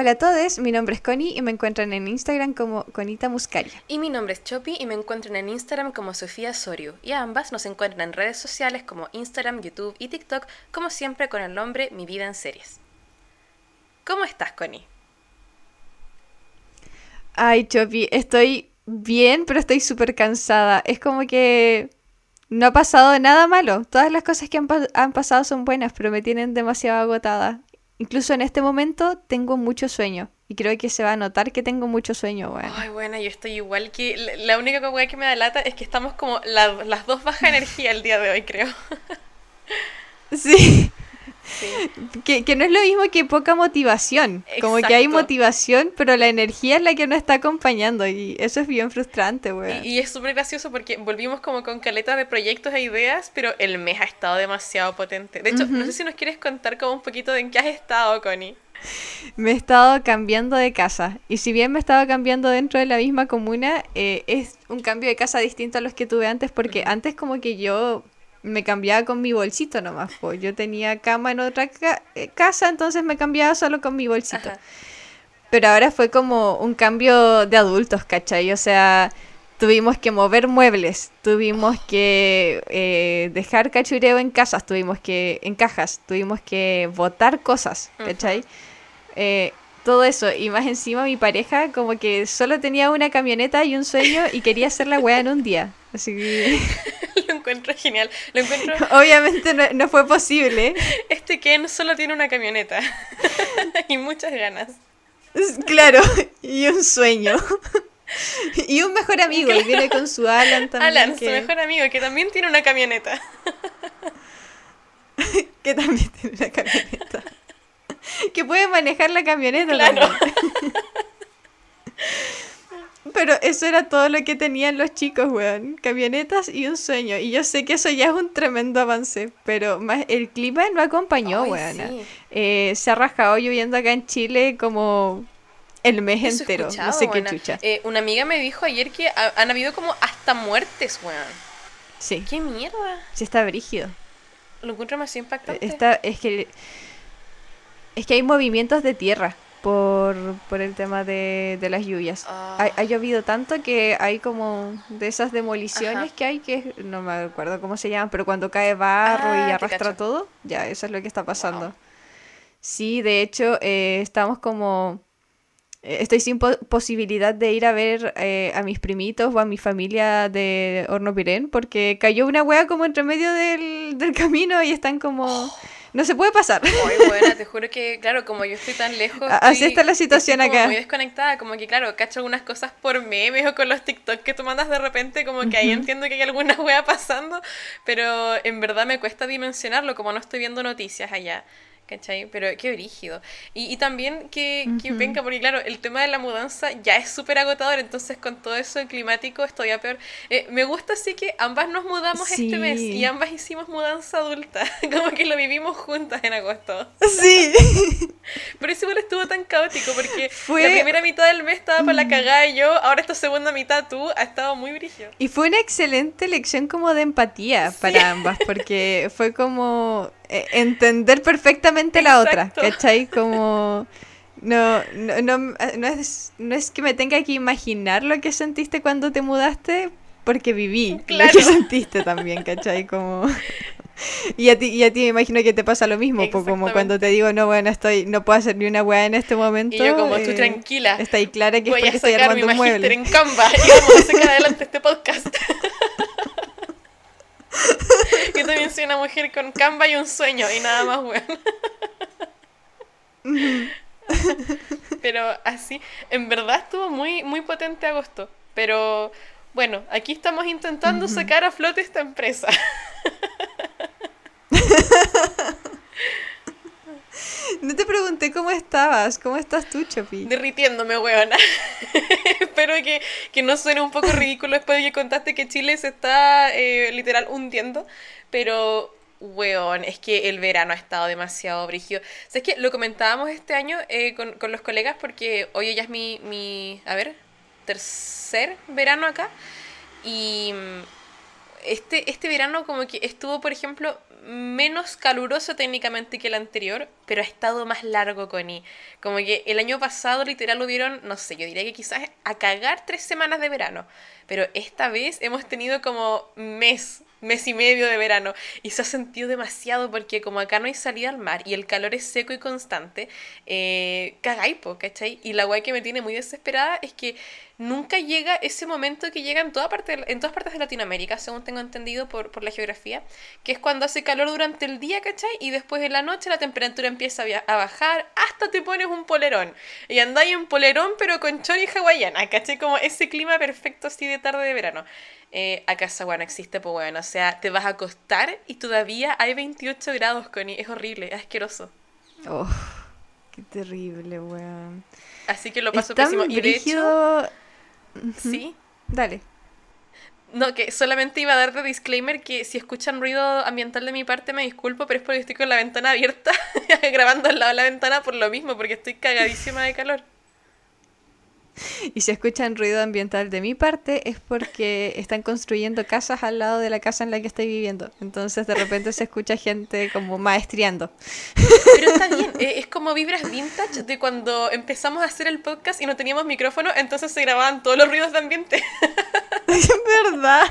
Hola a todos, mi nombre es Connie y me encuentran en Instagram como Conita Muscaria. Y mi nombre es Chopi y me encuentran en Instagram como Sofía Sorio. Y ambas nos encuentran en redes sociales como Instagram, YouTube y TikTok, como siempre con el nombre Mi Vida en Series. ¿Cómo estás, Connie? Ay, Chopi, estoy bien, pero estoy súper cansada. Es como que no ha pasado nada malo. Todas las cosas que han, pa- han pasado son buenas, pero me tienen demasiado agotada. Incluso en este momento tengo mucho sueño. Y creo que se va a notar que tengo mucho sueño, bueno. Ay, bueno, yo estoy igual que... La la única cosa que me da lata es que estamos como la- las dos baja energía el día de hoy, creo. Sí. Sí. Que, que no es lo mismo que poca motivación. Como que hay motivación, pero la energía es la que no está acompañando. Y eso es bien frustrante, weón. Y, y es súper gracioso porque volvimos como con caletas de proyectos e ideas, pero el mes ha estado demasiado potente. De hecho, no sé si nos quieres contar como un poquito de en qué has estado, Connie. Me he estado cambiando de casa. Y si bien me he estado cambiando dentro de la misma comuna, eh, es un cambio de casa distinto a los que tuve antes, porque antes como que yo me cambiaba con mi bolsito nomás. po. Yo tenía cama en otra ca- eh, casa, entonces me cambiaba solo con mi bolsito. Ajá. Pero ahora fue como un cambio de adultos, ¿cachai? O sea, tuvimos que mover muebles, tuvimos que eh, dejar cachureo en casas, tuvimos que, en cajas, tuvimos que botar cosas, ¿cachai? Eh, todo eso, y más encima mi pareja como que solo tenía una camioneta y un sueño y quería hacer la wea en un día. Así que encuentro genial. Lo encuentro... obviamente no, no fue posible. Este Ken solo tiene una camioneta. y muchas ganas. Claro, y un sueño. Y un mejor amigo, y viene con su Alan también. Alan, su que- mejor amigo, que también tiene una camioneta. que también tiene una camioneta. que puede manejar la camioneta Claro. también. Pero eso era todo lo que tenían los chicos, weón. Camionetas y un sueño. Y yo sé que eso ya es un tremendo avance. Pero más el clima no acompañó, Ay, weón. sí. Eh, se ha rajado lloviendo acá en Chile como el mes Eso entero. No sé qué chucha. Eh, una amiga me dijo ayer que ha- han habido como hasta muertes, weón. Sí, ¿Qué mierda? sí está brígido. Lo encuentro más impactante. Está, es que es que hay movimientos de tierra por, por el tema de, de las lluvias. Ah. Ha, ha llovido tanto que hay como de esas demoliciones Ajá. que hay que no me acuerdo cómo se llaman, pero cuando cae barro Ah, y arrastra todo, ya eso es lo que está pasando. Wow. Sí, de hecho, eh, estamos como eh, Estoy sin po- posibilidad de ir a ver eh, a mis primitos o a mi familia de Hornopirén porque cayó una wea como entre medio del, del camino y están como... Oh. No se puede pasar. Ay, buena, te juro que, claro, como yo estoy tan lejos. Así estoy- está la situación estoy como acá. muy desconectada, como que, claro, cacho algunas cosas por memes o con los TikTok que tú mandas de repente, como que ahí entiendo que hay alguna wea pasando, pero en verdad me cuesta dimensionarlo, como no estoy viendo noticias allá. ¿Cachai? Pero qué brígido. Y, y también que, que venga, porque claro, el tema de la mudanza ya es súper agotador, entonces con todo eso climático es todavía peor. Eh, me gusta así que ambas nos mudamos este mes Sí. y ambas hicimos mudanza adulta, como que lo vivimos juntas en agosto. Sí. Pero eso igual estuvo tan caótico porque Fue- la primera mitad del mes estaba para la cagada y yo, ahora esta segunda mitad tú, ha estado muy brígido. Y fue una excelente lección como de empatía para ambas, porque fue como entender perfectamente la otra. ¿cachai? Como no, no, no, no es, no es que me tenga que imaginar lo que sentiste cuando te mudaste, porque viví Claro. lo que sentiste también, ¿cachai? Como... Y a ti, y a ti me imagino que te pasa lo mismo, como cuando te digo, no, bueno, estoy, no puedo hacer ni una weá en este momento. Y yo como, tú eh, tranquila, Está ahí clara que es porque a estoy mi armando un mueble. en Canva y vamos a sacar adelante este podcast. Yo también soy una mujer con Canva y un sueño y nada más, weón. Pero así, en verdad estuvo muy, muy potente agosto. Pero bueno, aquí estamos intentando sacar a flote esta empresa. No te pregunté cómo estabas, ¿cómo estás tú, Chopi? derritiéndome, weona. Espero que, que no suene un poco ridículo después de que contaste que Chile se está eh, literal hundiendo. Pero, weón, es que el verano ha estado demasiado brígido. O sea, es que lo comentábamos este año eh, con, con los colegas porque hoy ya es mi, mi, a ver, tercer verano acá. Y mm, este, este verano como que estuvo, por ejemplo, menos caluroso técnicamente que el anterior, pero ha estado más largo, Connie. Como que el año pasado literal lo dieron, no sé, yo diría que quizás a cagar tres semanas de verano. Pero esta vez hemos tenido como mes mes y medio de verano y se ha sentido demasiado porque como acá no hay salida al mar y el calor es seco y constante, eh, cagaipo, ¿cachai? Y la guay que me tiene muy desesperada es que nunca llega ese momento que llega en, toda parte, en todas partes de Latinoamérica, según tengo entendido por, por la geografía, que es cuando hace calor durante el día, ¿cachai? Y después en la noche la temperatura empieza a bajar, hasta te pones un polerón. Y andáis en polerón pero con chori hawaiana, ¿cachai? Como ese clima perfecto así de tarde de verano. Eh, acá esa no existe, pues bueno, o sea, te vas a acostar y todavía hay 28 grados, Connie, es horrible, es asqueroso. Oh, qué terrible, weón. Así que lo paso pésimo. Y de hecho... Sí. Dale. No, que solamente iba a dar de disclaimer que si escuchan ruido ambiental de mi parte me disculpo, pero es porque estoy con la ventana abierta, grabando al lado de la ventana por lo mismo, porque estoy cagadísima de calor. Y si escuchan ruido ambiental de mi parte es porque están construyendo casas al lado de la casa en la que estoy viviendo. Entonces de repente se escucha gente como maestriando. Pero está bien, eh, es como vibras vintage de cuando empezamos a hacer el podcast y no teníamos micrófono, entonces se grababan todos los ruidos de ambiente. Es verdad.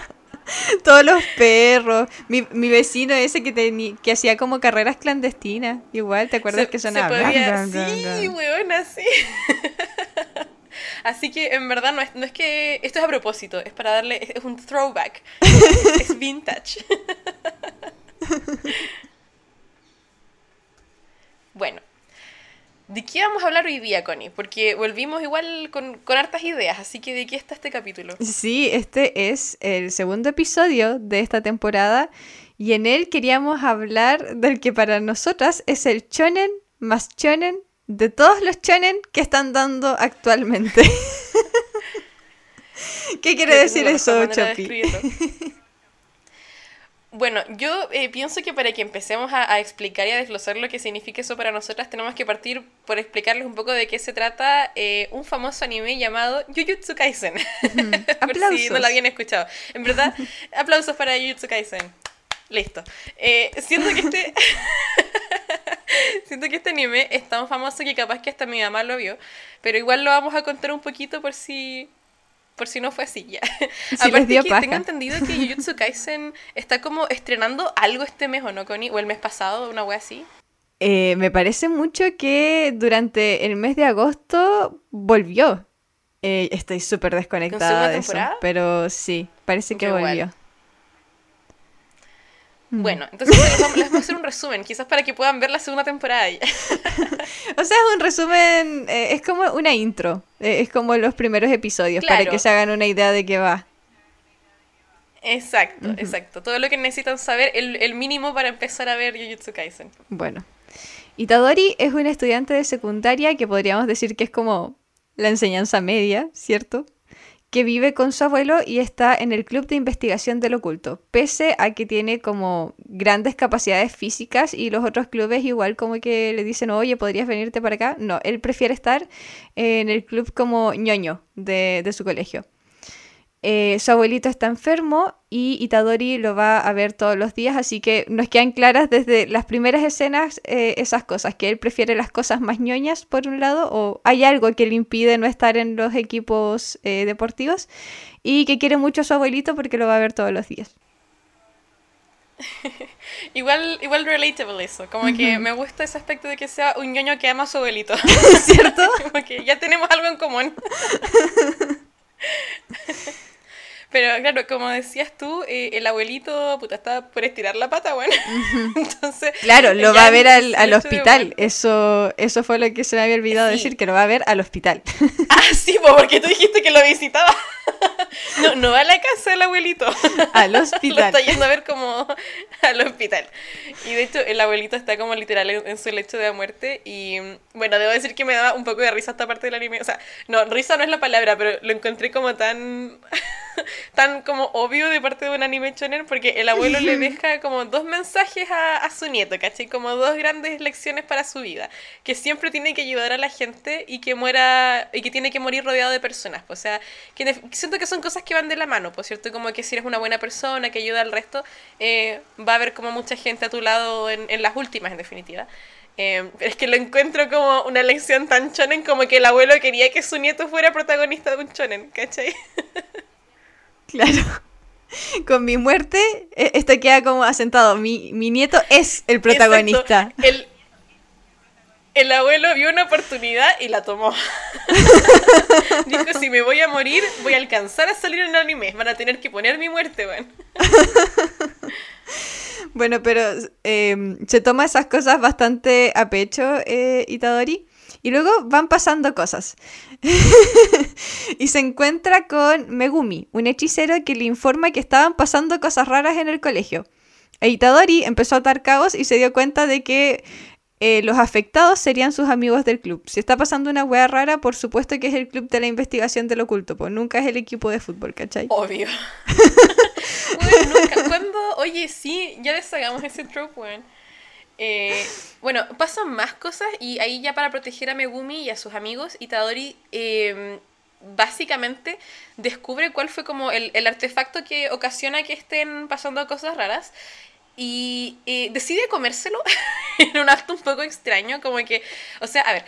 Todos los perros. Mi, mi vecino ese que, que hacía como carreras clandestinas. Igual, ¿te acuerdas que sonaba? sí, weón, así. Así que en verdad no es, no es que. Esto es a propósito, es para darle. Es, un throwback. es vintage. bueno. ¿De qué vamos a hablar hoy día, Connie? Porque volvimos igual con, con, hartas ideas, así que ¿de qué está este capítulo? Sí, este es el segundo episodio de esta temporada y en él queríamos hablar del que para nosotras es el chonen más chonen de todos los chonen que están dando actualmente. ¿Qué quiere decir eso, Chopi? Bueno, yo eh, pienso que para que empecemos a, explicar y a desglosar lo que significa eso para nosotras, tenemos que partir por explicarles un poco de qué se trata eh, un famoso anime llamado Jujutsu Kaisen. por si no lo habían escuchado. En verdad, aplausos para Jujutsu Kaisen. Listo. Eh, siento que este. siento que este anime es tan famoso que capaz que hasta mi mamá lo vio. Pero igual lo vamos a contar un poquito por si. Por si no fue así ya. Aparte que tengo entendido que Jujutsu Kaisen está como estrenando algo este mes, ¿o no, Connie? O el mes pasado, una wea así. Eh, me parece mucho que durante el mes de agosto volvió. Eh, estoy súper desconectada de eso. Pero sí, parece que volvió. Bueno, entonces les vamos, a hacer un resumen, quizás para que puedan ver la segunda temporada. o sea, es un resumen, eh, es como una intro, eh, es como los primeros episodios, para que se hagan una idea de qué va. Exacto, exacto. Todo lo que necesitan saber, el, el, mínimo para empezar a ver Jujutsu Kaisen. Bueno, Itadori es un estudiante de secundaria que podríamos decir que es como la enseñanza media, ¿cierto? Que vive con su abuelo y está en el club de investigación del oculto, pese a que tiene como grandes capacidades físicas y los otros clubes igual como que le dicen, oye, ¿podrías venirte para acá? No, él prefiere estar en el club como ñoño de, de su colegio. Eh, su abuelito está enfermo y Itadori lo va a ver todos los días, así que nos quedan claras desde las primeras escenas eh, esas cosas, que él prefiere las cosas más ñoñas por un lado, o hay algo que le impide no estar en los equipos eh, deportivos, y que quiere mucho a su abuelito porque lo va a ver todos los días. igual, igual relatable eso, como que me gusta ese aspecto de que sea un ñoño que ama a su abuelito. ¿Cierto? como que ya tenemos algo en común. Pero claro, como decías tú, eh, el abuelito puta, está por estirar la pata, bueno. Entonces. Claro, lo va a ver al, al hospital. Eso, eso fue lo que se me había olvidado decir, que lo va a ver al hospital. Ah, sí, porque tú dijiste que lo visitaba. No, no va a la casa del abuelito. Al hospital. Lo está yendo a ver como al hospital. Y de hecho, el abuelito está como literal en, su lecho de muerte. Y bueno, debo decir que me daba un poco de risa esta parte del anime. O sea, no, risa no es la palabra, pero lo encontré como tan tan como obvio de parte de un anime shonen porque el abuelo le deja como dos mensajes a, a su nieto, ¿cachai? Como dos grandes lecciones para su vida, que siempre tiene que ayudar a la gente y que muera y que tiene que morir rodeado de personas, pues, o sea, que siento que son cosas que van de la mano, por pues, cierto, como que si eres una buena persona que ayuda al resto, eh, va a haber como mucha gente a tu lado en, en las últimas, en definitiva. Eh, es que lo encuentro como una lección tan chonen como que el abuelo quería que su nieto fuera protagonista de un chonen, ¿cachai? Claro. Con mi muerte, e, esto queda como asentado. Mi, mi nieto es el protagonista. El, el abuelo vio una oportunidad y la tomó. Dijo, si me voy a morir, voy a alcanzar a salir en el anime. Van a tener que poner mi muerte, bueno. bueno, pero em, se toma esas cosas bastante a pecho, eh, Itadori. Y luego van pasando cosas. y se encuentra con Megumi, un hechicero que le informa que estaban pasando cosas raras en el colegio. E Itadori empezó a atar caos y se dio cuenta de que eh, los afectados serían sus amigos del club. Si está pasando una wea rara, por supuesto que es el club de la investigación del oculto, pues nunca es el equipo de fútbol, ¿cachai? Obvio. nunca. ¿Cuándo? Oye, sí, ya deshagamos ese trope, weón. Eh, bueno, pasan más cosas y ahí ya para proteger a Megumi y a sus amigos, Itadori eh, básicamente descubre cuál fue como el, artefacto que ocasiona que estén pasando cosas raras y eh, decide comérselo en un acto un poco extraño, como que, o sea, a ver,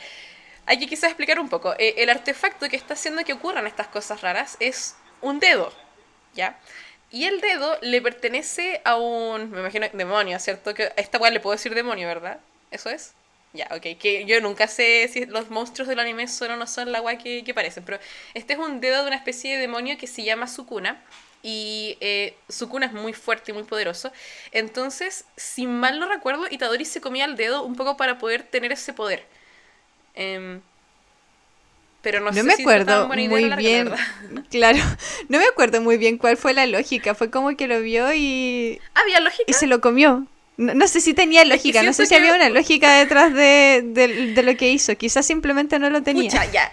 hay que quizás explicar un poco. Eh, el artefacto que está haciendo que ocurran estas cosas raras es un dedo, ¿ya? Y el dedo le pertenece a un, me imagino, demonio, ¿cierto? Que a esta cual le puedo decir demonio, ¿verdad? ¿Eso es? Ya, ok. Que yo nunca sé si los monstruos del anime son o no son la guay que, que parecen, pero este es un dedo de una especie de demonio que se llama Sukuna y eh, Sukuna es muy fuerte y muy poderoso. Entonces, si mal no recuerdo, Itadori se comía el dedo un poco para poder tener ese poder. Em, pero no, sé me si acuerdo muy bien. claro, no me acuerdo muy bien cuál fue la lógica. Fue como que lo vio y. ¿Había lógica? Y se lo comió. No, sé si tenía lógica, no sé si había una lógica detrás de, de, lo que hizo. Quizás simplemente no lo tenía. Pucha, ya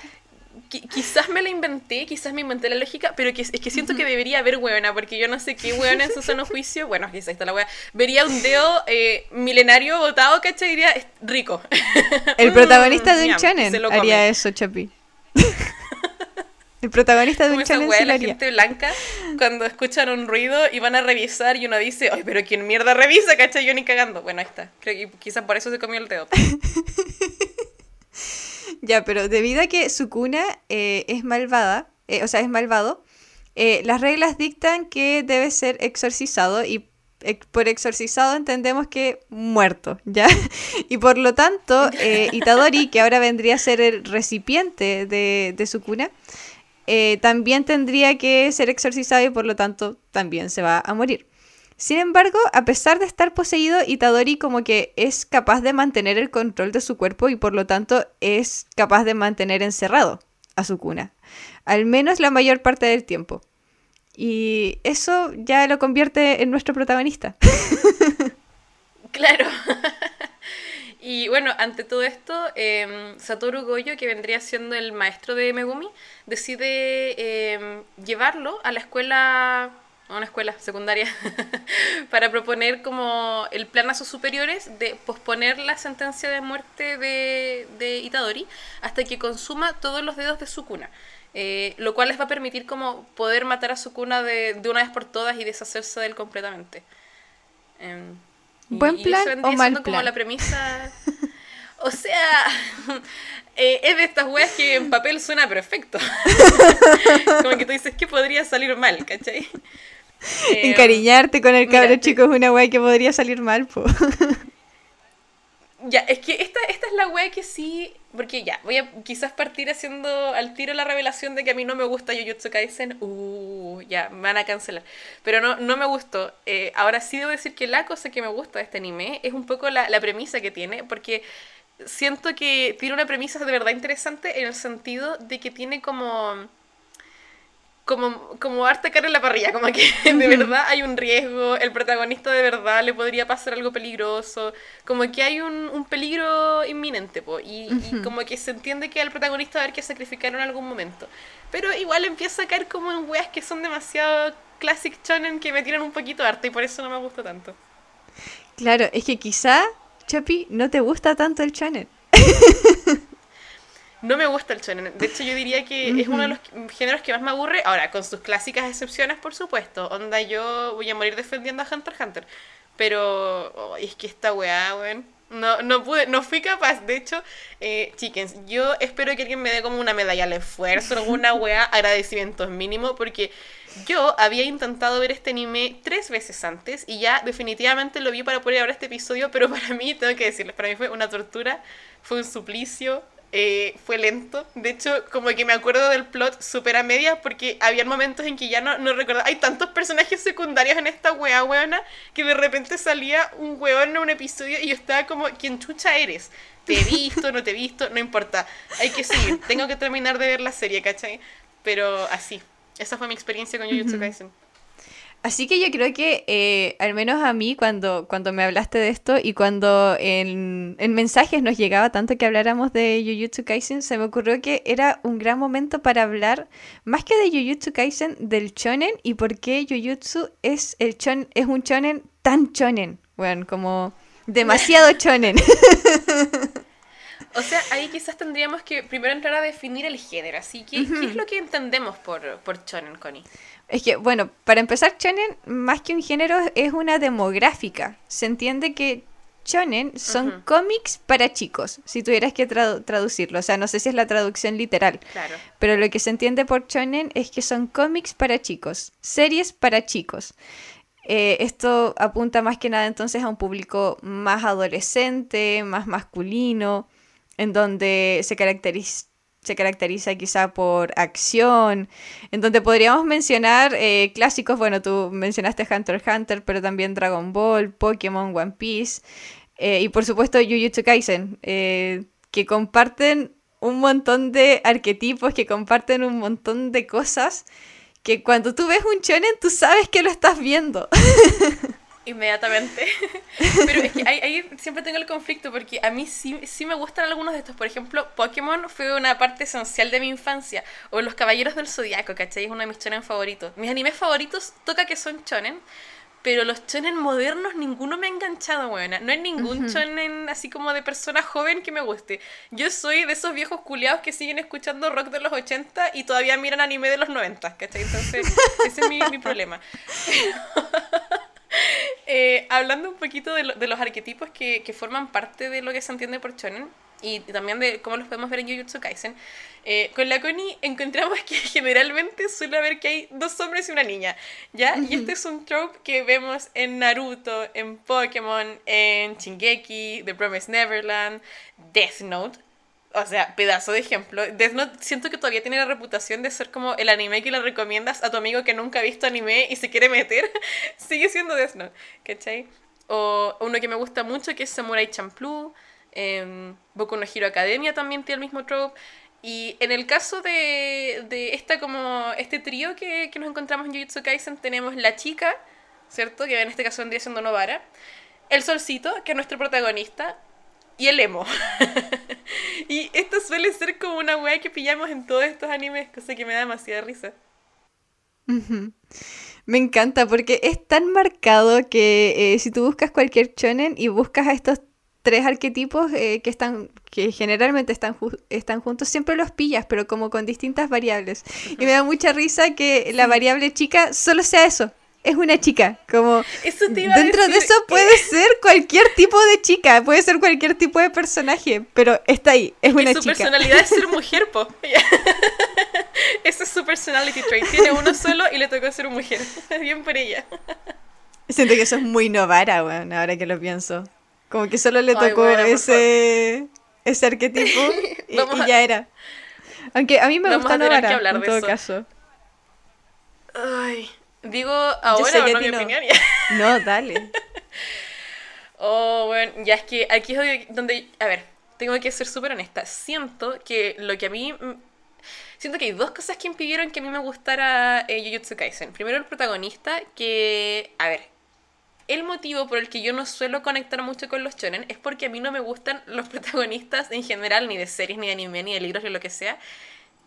quizás me la inventé, quizás me inventé la lógica, pero que, es que siento que debería haber huevona, porque yo no sé qué huevona en su sano juicio, bueno, quizás está la hueá, vería un dedo eh, milenario botado, ¿cachai? diría, rico. El protagonista de un channel haría eso, Chapi. El protagonista de un channel sí la gente blanca cuando escuchan un ruido y van a revisar y uno dice, ay, pero ¿quién mierda revisa, cachai? Yo ni cagando. Bueno, ahí está. Creo que quizás por eso se comió el dedo. Ya, pero debido a que Sukuna eh, es malvada, eh, o sea, es malvado, eh, las reglas dictan que debe ser exorcizado y por exorcizado entendemos que muerto, ¿ya? Y por lo tanto, Itadori, que ahora vendría a ser el recipiente de, de Sukuna, también tendría que ser exorcizado y por lo tanto también se va a morir. Sin embargo, a pesar de estar poseído, Itadori como que es capaz de mantener el control de su cuerpo y por lo tanto es capaz de mantener encerrado a su cuna, al menos la mayor parte del tiempo. Y eso ya lo convierte en nuestro protagonista. claro. y bueno, ante todo esto, em, Satoru Goyo, que vendría siendo el maestro de Megumi, decide em, llevarlo a la escuela a una escuela secundaria para proponer como el plan a sus superiores de posponer la sentencia de muerte de, de Itadori hasta que consuma todos los dedos de su cuna. Eh, lo cual les va a permitir como poder matar a su cuna de, de una vez por todas y deshacerse de él completamente. Em, ¿Buen plan o mal plan? como la premisa... O sea, eh, es de estas weas que en papel suena perfecto. como que tú dices que podría salir mal, ¿cachai? Encariñarte con el cabro chico es una wea que podría salir mal, po. Ya, es que esta, esta es la wea que sí. Porque ya, voy a quizás partir haciendo al tiro la revelación de que a mí no me gusta Jujutsu Kaisen. Uh, ya, me van a cancelar. Pero no, no me gustó. Eh, ahora sí debo decir que la cosa que me gusta de este anime es un poco la, la premisa que tiene. Porque siento que tiene una premisa de verdad interesante en el sentido de que tiene como como, como harta cara en la parrilla, como que de verdad hay un riesgo, el protagonista de verdad le podría pasar algo peligroso, como que hay un, un peligro inminente, po, y, y, como que se entiende que al protagonista va a haber que sacrificar en algún momento. Pero igual empieza a caer como en weas que son demasiado classic shonen que me tiran un poquito harta y por eso no me gusta tanto. Claro, es que quizá, Chapi, no te gusta tanto el shonen. No me gusta el shonen. De hecho, yo diría que es uno de los géneros que más me aburre. Ahora, con sus clásicas excepciones, por supuesto. Onda, yo voy a morir defendiendo a Hunter x Hunter. Pero es que esta weá, weón. No, no pude, no fui capaz. De hecho, eh, chickens, yo espero que alguien me dé como una medalla al esfuerzo, alguna weá, agradecimientos mínimo, porque yo había intentado ver este anime tres veces antes y ya definitivamente lo vi para poder ver este episodio, pero para mí, tengo que decirles, para mí fue una tortura, fue un suplicio, eh, fue lento. De hecho, como que me acuerdo del plot súper a media porque había momentos en que ya no, no recordaba. Hay tantos personajes secundarios en esta wea weona que de repente salía un weón en un episodio y yo estaba como, ¿quién chucha eres? ¿Te he visto? ¿No te he visto? No importa. Hay que seguir. Tengo que terminar de ver la serie, ¿cachai? Pero así. Esa fue mi experiencia con Jujutsu Kaisen. Así que yo creo que, eh, al menos a mí, cuando, cuando me hablaste de esto y cuando en, en, mensajes nos llegaba tanto que habláramos de Jujutsu Kaisen, se me ocurrió que era un gran momento para hablar, más que de Jujutsu Kaisen, del chonen y por qué Jujutsu es, el chon, es un chonen tan chonen. Bueno, como demasiado chonen. O sea, ahí quizás tendríamos que primero entrar a definir el género. Así que, ¿qué es lo que entendemos por, por shonen, Connie? Es que, bueno, para empezar, shonen, más que un género, es una demográfica. Se entiende que shonen son cómics para chicos, si tuvieras que traducirlo. O sea, no sé si es la traducción literal. Claro. Pero lo que se entiende por shonen es que son cómics para chicos, series para chicos. Eh, esto apunta más que nada entonces a un público más adolescente, más masculino, en donde se caracteriza se caracteriza quizá por acción, en donde podríamos mencionar eh, clásicos, bueno, tú mencionaste Hunter x Hunter, pero también Dragon Ball, Pokémon, One Piece, eh, y por supuesto Jujutsu Kaisen, eh, que comparten un montón de arquetipos, que comparten un montón de cosas, que cuando tú ves un shonen tú sabes que lo estás viendo. Inmediatamente. Pero es que ahí, siempre tengo el conflicto porque a mí sí, sí me gustan algunos de estos. Por ejemplo, Pokémon fue una parte esencial de mi infancia. O Los Caballeros del Zodiaco, ¿cachai? Es uno de mis chonen favoritos. Mis animes favoritos toca que son chonen. Pero los chonen modernos ninguno me ha enganchado, buena. No hay ningún chonen así como de persona joven que me guste. Yo soy de esos viejos culiados que siguen escuchando rock de los 80 y todavía miran anime de los 90, ¿cachai? Entonces, ese es mi, mi problema. Eh, hablando un poquito de, de los arquetipos que, que, forman parte de lo que se entiende por shonen y también de cómo los podemos ver en Jujutsu Kaisen, eh, con la Connie encontramos que generalmente suele haber que hay dos hombres y una niña, ¿ya? Y este es un trope que vemos en Naruto, en Pokémon, en Shingeki, The Promised Neverland, Death Note, o sea, pedazo de ejemplo. Death Note siento que todavía tiene la reputación de ser como el anime que le recomiendas a tu amigo que nunca ha visto anime y se quiere meter. Sigue siendo Death Note, ¿cachai? O uno que me gusta mucho que es Samurai Champloo. Eh, Boku no Hero Academia también tiene el mismo trope. Y en el caso de, de esta como este trío que, que nos encontramos en Jujutsu Kaisen tenemos la chica, ¿cierto? Que en este caso vendría siendo Novara. El solcito, que es nuestro protagonista, y el emo. y esto suele ser como una weá que pillamos en todos estos animes, cosa que me da demasiada risa. Me encanta porque es tan marcado que eh, si tú buscas cualquier shonen y buscas a estos tres arquetipos eh, que están que generalmente están están juntos siempre los pillas pero como con distintas variables y me da mucha risa que la variable chica solo sea eso es una chica. Como dentro de eso puede ser cualquier tipo de chica, puede ser cualquier tipo de personaje, pero está ahí, es una chica. Su personalidad es ser mujer, po. Ese es su personality trait. Tiene uno solo y le tocó ser mujer. Bien por ella. Siento que eso es muy novara, bueno, ahora que lo pienso. Como que solo le tocó ese, ese arquetipo y, ya era. Aunque a mí me gusta Novara, en todo caso. Ay, Digo ahora no mi opinión. no, dale. oh, bueno, ya es que aquí es donde, a ver, tengo que ser súper honesta. Siento que lo que a mí Siento que hay dos cosas que impidieron que a mí me gustara eh, Jujutsu Kaisen. Primero el protagonista, que... A ver, el motivo por el que yo no suelo conectar mucho con los shonen es porque a mí no me gustan los protagonistas en general, ni de series, ni de anime, ni de libros, ni lo que sea,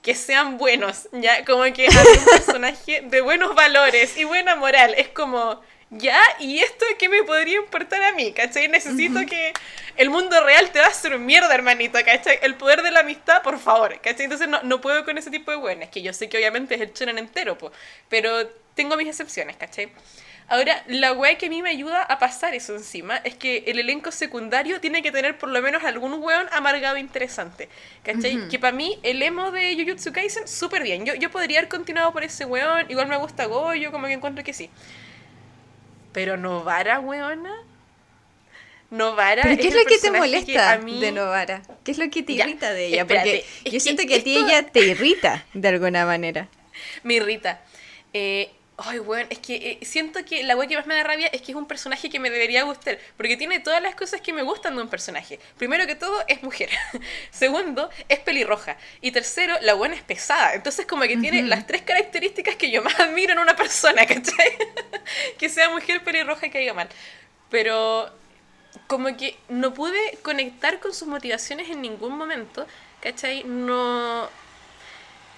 que sean buenos, ¿ya? Como que hay un personaje de buenos valores y buena moral. Es como, ¿ya? ¿Y esto qué me podría importar a mí? ¿Cachai? Necesito que el mundo real te va a hacer mierda, hermanito, ¿cachai? El poder de la amistad, por favor, ¿cachai? Entonces no, no puedo con ese tipo de buenas, que yo sé que obviamente es el shonen entero, po, pero tengo mis excepciones, ¿cachai? Ahora, la weá que a mí me ayuda a pasar eso encima es que el elenco secundario tiene que tener por lo menos algún weón amargado interesante. ¿Cachai? Que para mí, el emo de Jujutsu Kaisen, súper bien. Yo, yo podría haber continuado por ese weón. Igual me gusta Goyo, como que encuentro que sí. Pero Novara, weona. Novara. ¿Pero qué es, el lo que te molesta a mí- de Novara? ¿Qué es lo que te Ya, irrita de ella? espérate, Porque es yo que siento que a ti esto- ella te irrita de alguna manera. Me irrita. Eh, ay, weón, es que eh, siento que la weá que más me da rabia es que es un personaje que me debería gustar. Porque tiene todas las cosas que me gustan de un personaje. Primero que todo, es mujer. Segundo, es pelirroja. Y tercero, la buena es pesada. Entonces, como que tiene las tres características que yo más admiro en una persona, ¿cachai? que sea mujer, pelirroja y que haya mal. Pero como que no pude conectar con sus motivaciones en ningún momento, ¿cachai? No...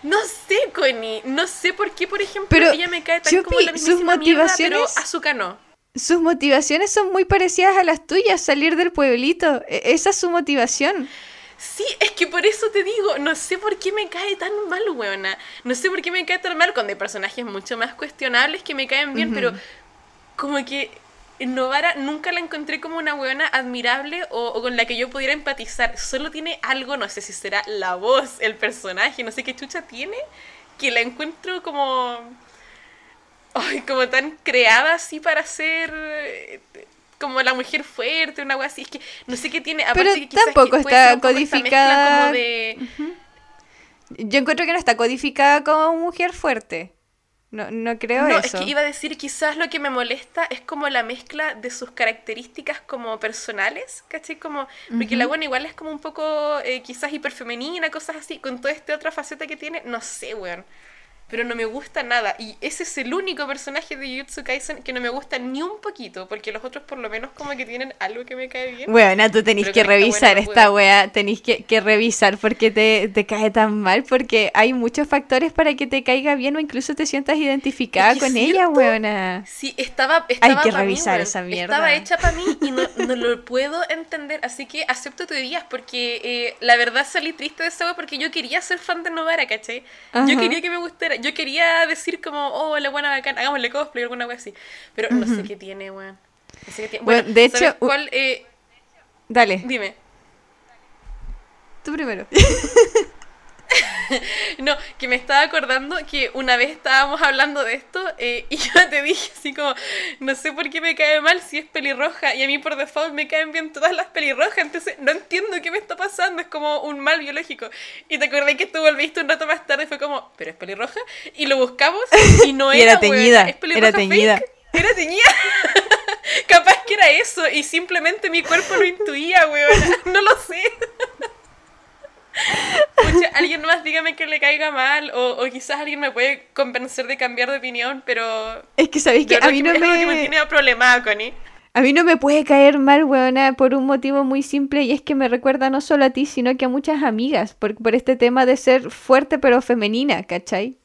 No sé, Connie, no sé por qué, por ejemplo, Pero, ella me cae tan Chupi, como la sus mierda, motivaciones- pero Azuka no. Sus motivaciones son muy parecidas a las tuyas, salir del pueblito. E- Esa es su motivación. Sí, es que por eso te digo, no sé por qué me cae tan mal, weona. No sé por qué me cae tan mal cuando hay personajes mucho más cuestionables que me caen bien, pero como que Novara nunca la encontré como una weona admirable o, o con la que yo pudiera empatizar. Solo tiene algo, no sé si será la voz, el personaje, no sé qué chucha tiene, que la encuentro como... Ay, como tan creada así para ser... eh, Como la mujer fuerte, una wea así. Es que no sé qué tiene. Aparte Pero que quizás que tampoco está codificada. como de- Yo encuentro que no está codificada como mujer fuerte. No, no creo No, eso. es que iba a decir, quizás lo que me molesta es como la mezcla de sus características como personales, ¿cachai? Como, porque la buena igual es como un poco eh, quizás hiperfemenina, cosas así, con toda esta otra faceta que tiene, no sé, weón. Pero no me gusta nada. Y ese es el único personaje de Jujutsu Kaisen que no me gusta ni un poquito, porque los otros por lo menos como que tienen algo que me cae bien. Bueno, tú tenés Pero que revisar esta wea, tenés que, que revisar porque te, te cae tan mal, porque hay muchos factores para que te caiga bien o incluso te sientas identificada Es que con ella, weona. Sí, estaba, estaba que pa' mí, revisar esa mierda. Estaba hecha para mí y no, no lo puedo entender. Así que acepto teorías porque eh, la verdad salí triste de esa wea porque yo quería ser fan de Novara, ¿cachai? Ajá. Yo quería que me gustara. Yo quería decir como, oh, la buena bacán, hagámosle cosplay, alguna wea así. Pero no sé qué tiene, weón. No sé qué tiene. Bueno, Bueno, de ¿sabes hecho, cuál? Eh, Dale, dime. tú primero. No, que me estaba acordando que una vez estábamos hablando de esto eh, y yo te dije así como, no sé por qué me cae mal si es pelirroja y a mí por default me caen bien todas las pelirrojas, entonces no entiendo qué me está pasando, es como un mal biológico. Y te acordé que tú volviste un rato más tarde y fue como, pero es pelirroja y lo buscamos y no Y era, era weón, teñida, es pelirroja era teñida. fake, Era teñida. Capaz que era eso y simplemente mi cuerpo lo intuía, weón. No lo sé. Pucha, alguien más dígame que le caiga mal o, o quizás alguien me puede convencer de cambiar de opinión, pero Es que sabéis que a mí que no es algo que me tiene Connie. A mí no me puede caer mal, weona, por un motivo muy simple y es que me recuerda no solo a ti, sino que a muchas amigas, por, por este tema de ser fuerte pero femenina, ¿cachai?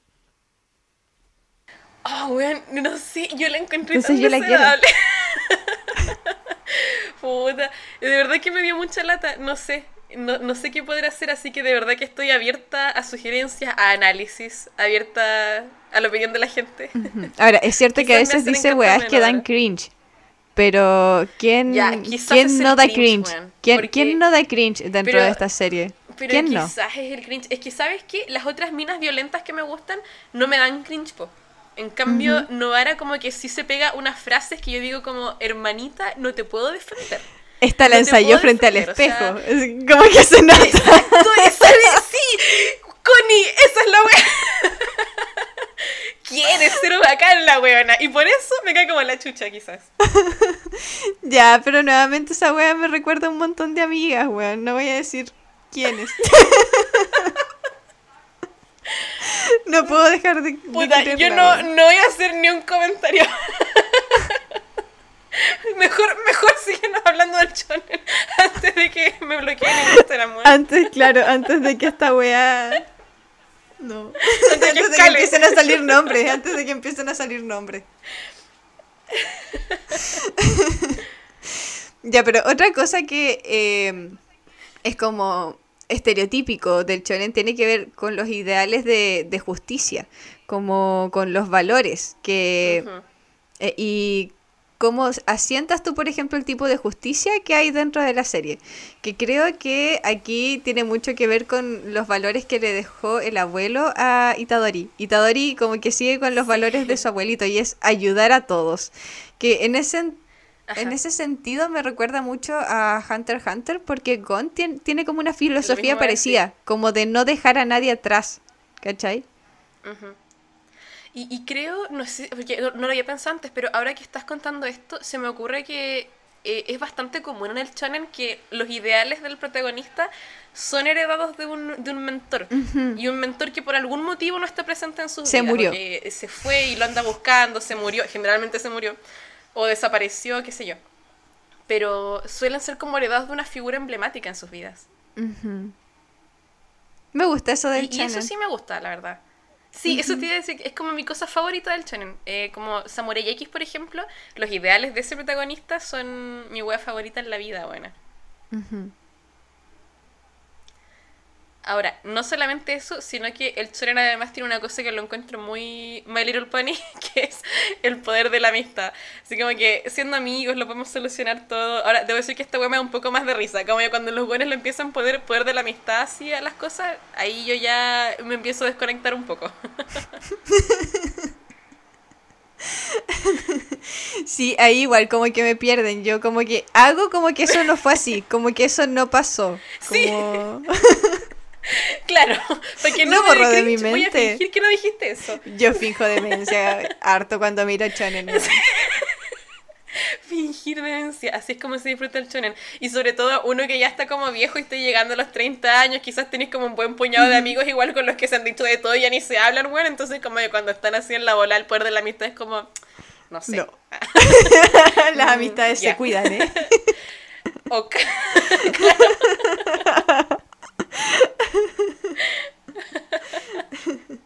Oh, weón, no sé, yo la encontré Entonces tan yo la quiero. Puta, de verdad que me dio mucha lata, no sé. No, no sé qué poder hacer, así que de verdad que estoy abierta a sugerencias, a análisis, abierta a la opinión de la gente. Ahora, es cierto que a veces dice weas que dan cringe. Pero, ¿quién, quizás ¿quién no da cringe, ¿Quién, porque- quién no da cringe dentro Pero- de esta serie? Pero ¿Quién no? quizás es el cringe. Es que, ¿sabes qué? Las otras minas violentas que me gustan no me dan cringe, po. En cambio, Novara como que sí se pega unas frases que yo digo como, hermanita, no te puedo defender. Esta no la ensayó frente al defender, o sea- espejo. Como que se nota. Exacto, esa es- sí, Connie, esa es la wea. Quieres ser bacán la weona. Y por eso me cae como la chucha, quizás. Ya, pero nuevamente esa wea me recuerda a un montón de amigas, weón. No voy a decir quiénes. No puedo dejar de. de Puta, yo quererla, no, no voy a hacer ni un comentario. mejor, mejor síguenos hablando del shonen antes de que me bloqueen en Instagram. Antes, claro, antes de que esta weá. No. Antes de que Antes de que escale. empiecen a salir nombres. Antes de que empiecen a salir nombres. ya, pero otra cosa que eh, es como estereotípico del shonen tiene que ver con los ideales de, de justicia, como con los valores que eh, y cómo asientas tú, por ejemplo, el tipo de justicia que hay dentro de la serie. Que creo que aquí tiene mucho que ver con los valores que le dejó el abuelo a Itadori. Itadori como que sigue con los valores de su abuelito y es ayudar a todos. Que en ese, en ese sentido me recuerda mucho a Hunter x Hunter porque Gon tien- tiene como una filosofía parecida, como de no dejar a nadie atrás. ¿Cachai? Ujú. Y, y creo, no sé, porque no, lo había pensado antes, pero ahora que estás contando esto, se me ocurre que eh, es bastante común en el shonen que los ideales del protagonista son heredados de un, de un mentor. Y un mentor que por algún motivo no está presente en su Se vida. murió. porque se fue y lo anda buscando, se murió, generalmente se murió. O desapareció, qué sé yo. Pero suelen ser como heredados de una figura emblemática en sus vidas. Me gusta eso del Y, y eso sí me gusta, la verdad. Sí, eso te iba a decir, es como mi cosa favorita del shonen. Eh, como Samurai X, por ejemplo, los ideales de ese protagonista son mi wea favorita en la vida, buena. Ahora, no solamente eso, sino que el shonen además tiene una cosa que lo encuentro muy My Little Pony, que es el poder de la amistad. Así como que siendo amigos lo podemos solucionar todo. Ahora, debo decir que esta wea me da un poco más de risa. Como que cuando los buenos le empiezan a poder poder de la amistad así a las cosas, ahí yo ya me empiezo a desconectar un poco. Sí, ahí igual como que me pierden. Yo como que hago como que eso no fue así, como que eso no pasó. Sí. Claro, porque Lo no me borro de mi cringe, Voy a mente. fingir que no dijiste eso. Yo finjo demencia harto cuando miro shonen. ¿no? Fingir demencia, así es como se disfruta el shonen. Y sobre todo uno que ya está como viejo y está llegando a los 30 años, quizás tenés como un buen puñado de amigos igual con los que se han dicho de todo y ya ni se hablan, bueno, entonces como que cuando están así en la bola el poder de la amistad es como, no sé. No. Las amistades se cuidan, ¿eh? Ok.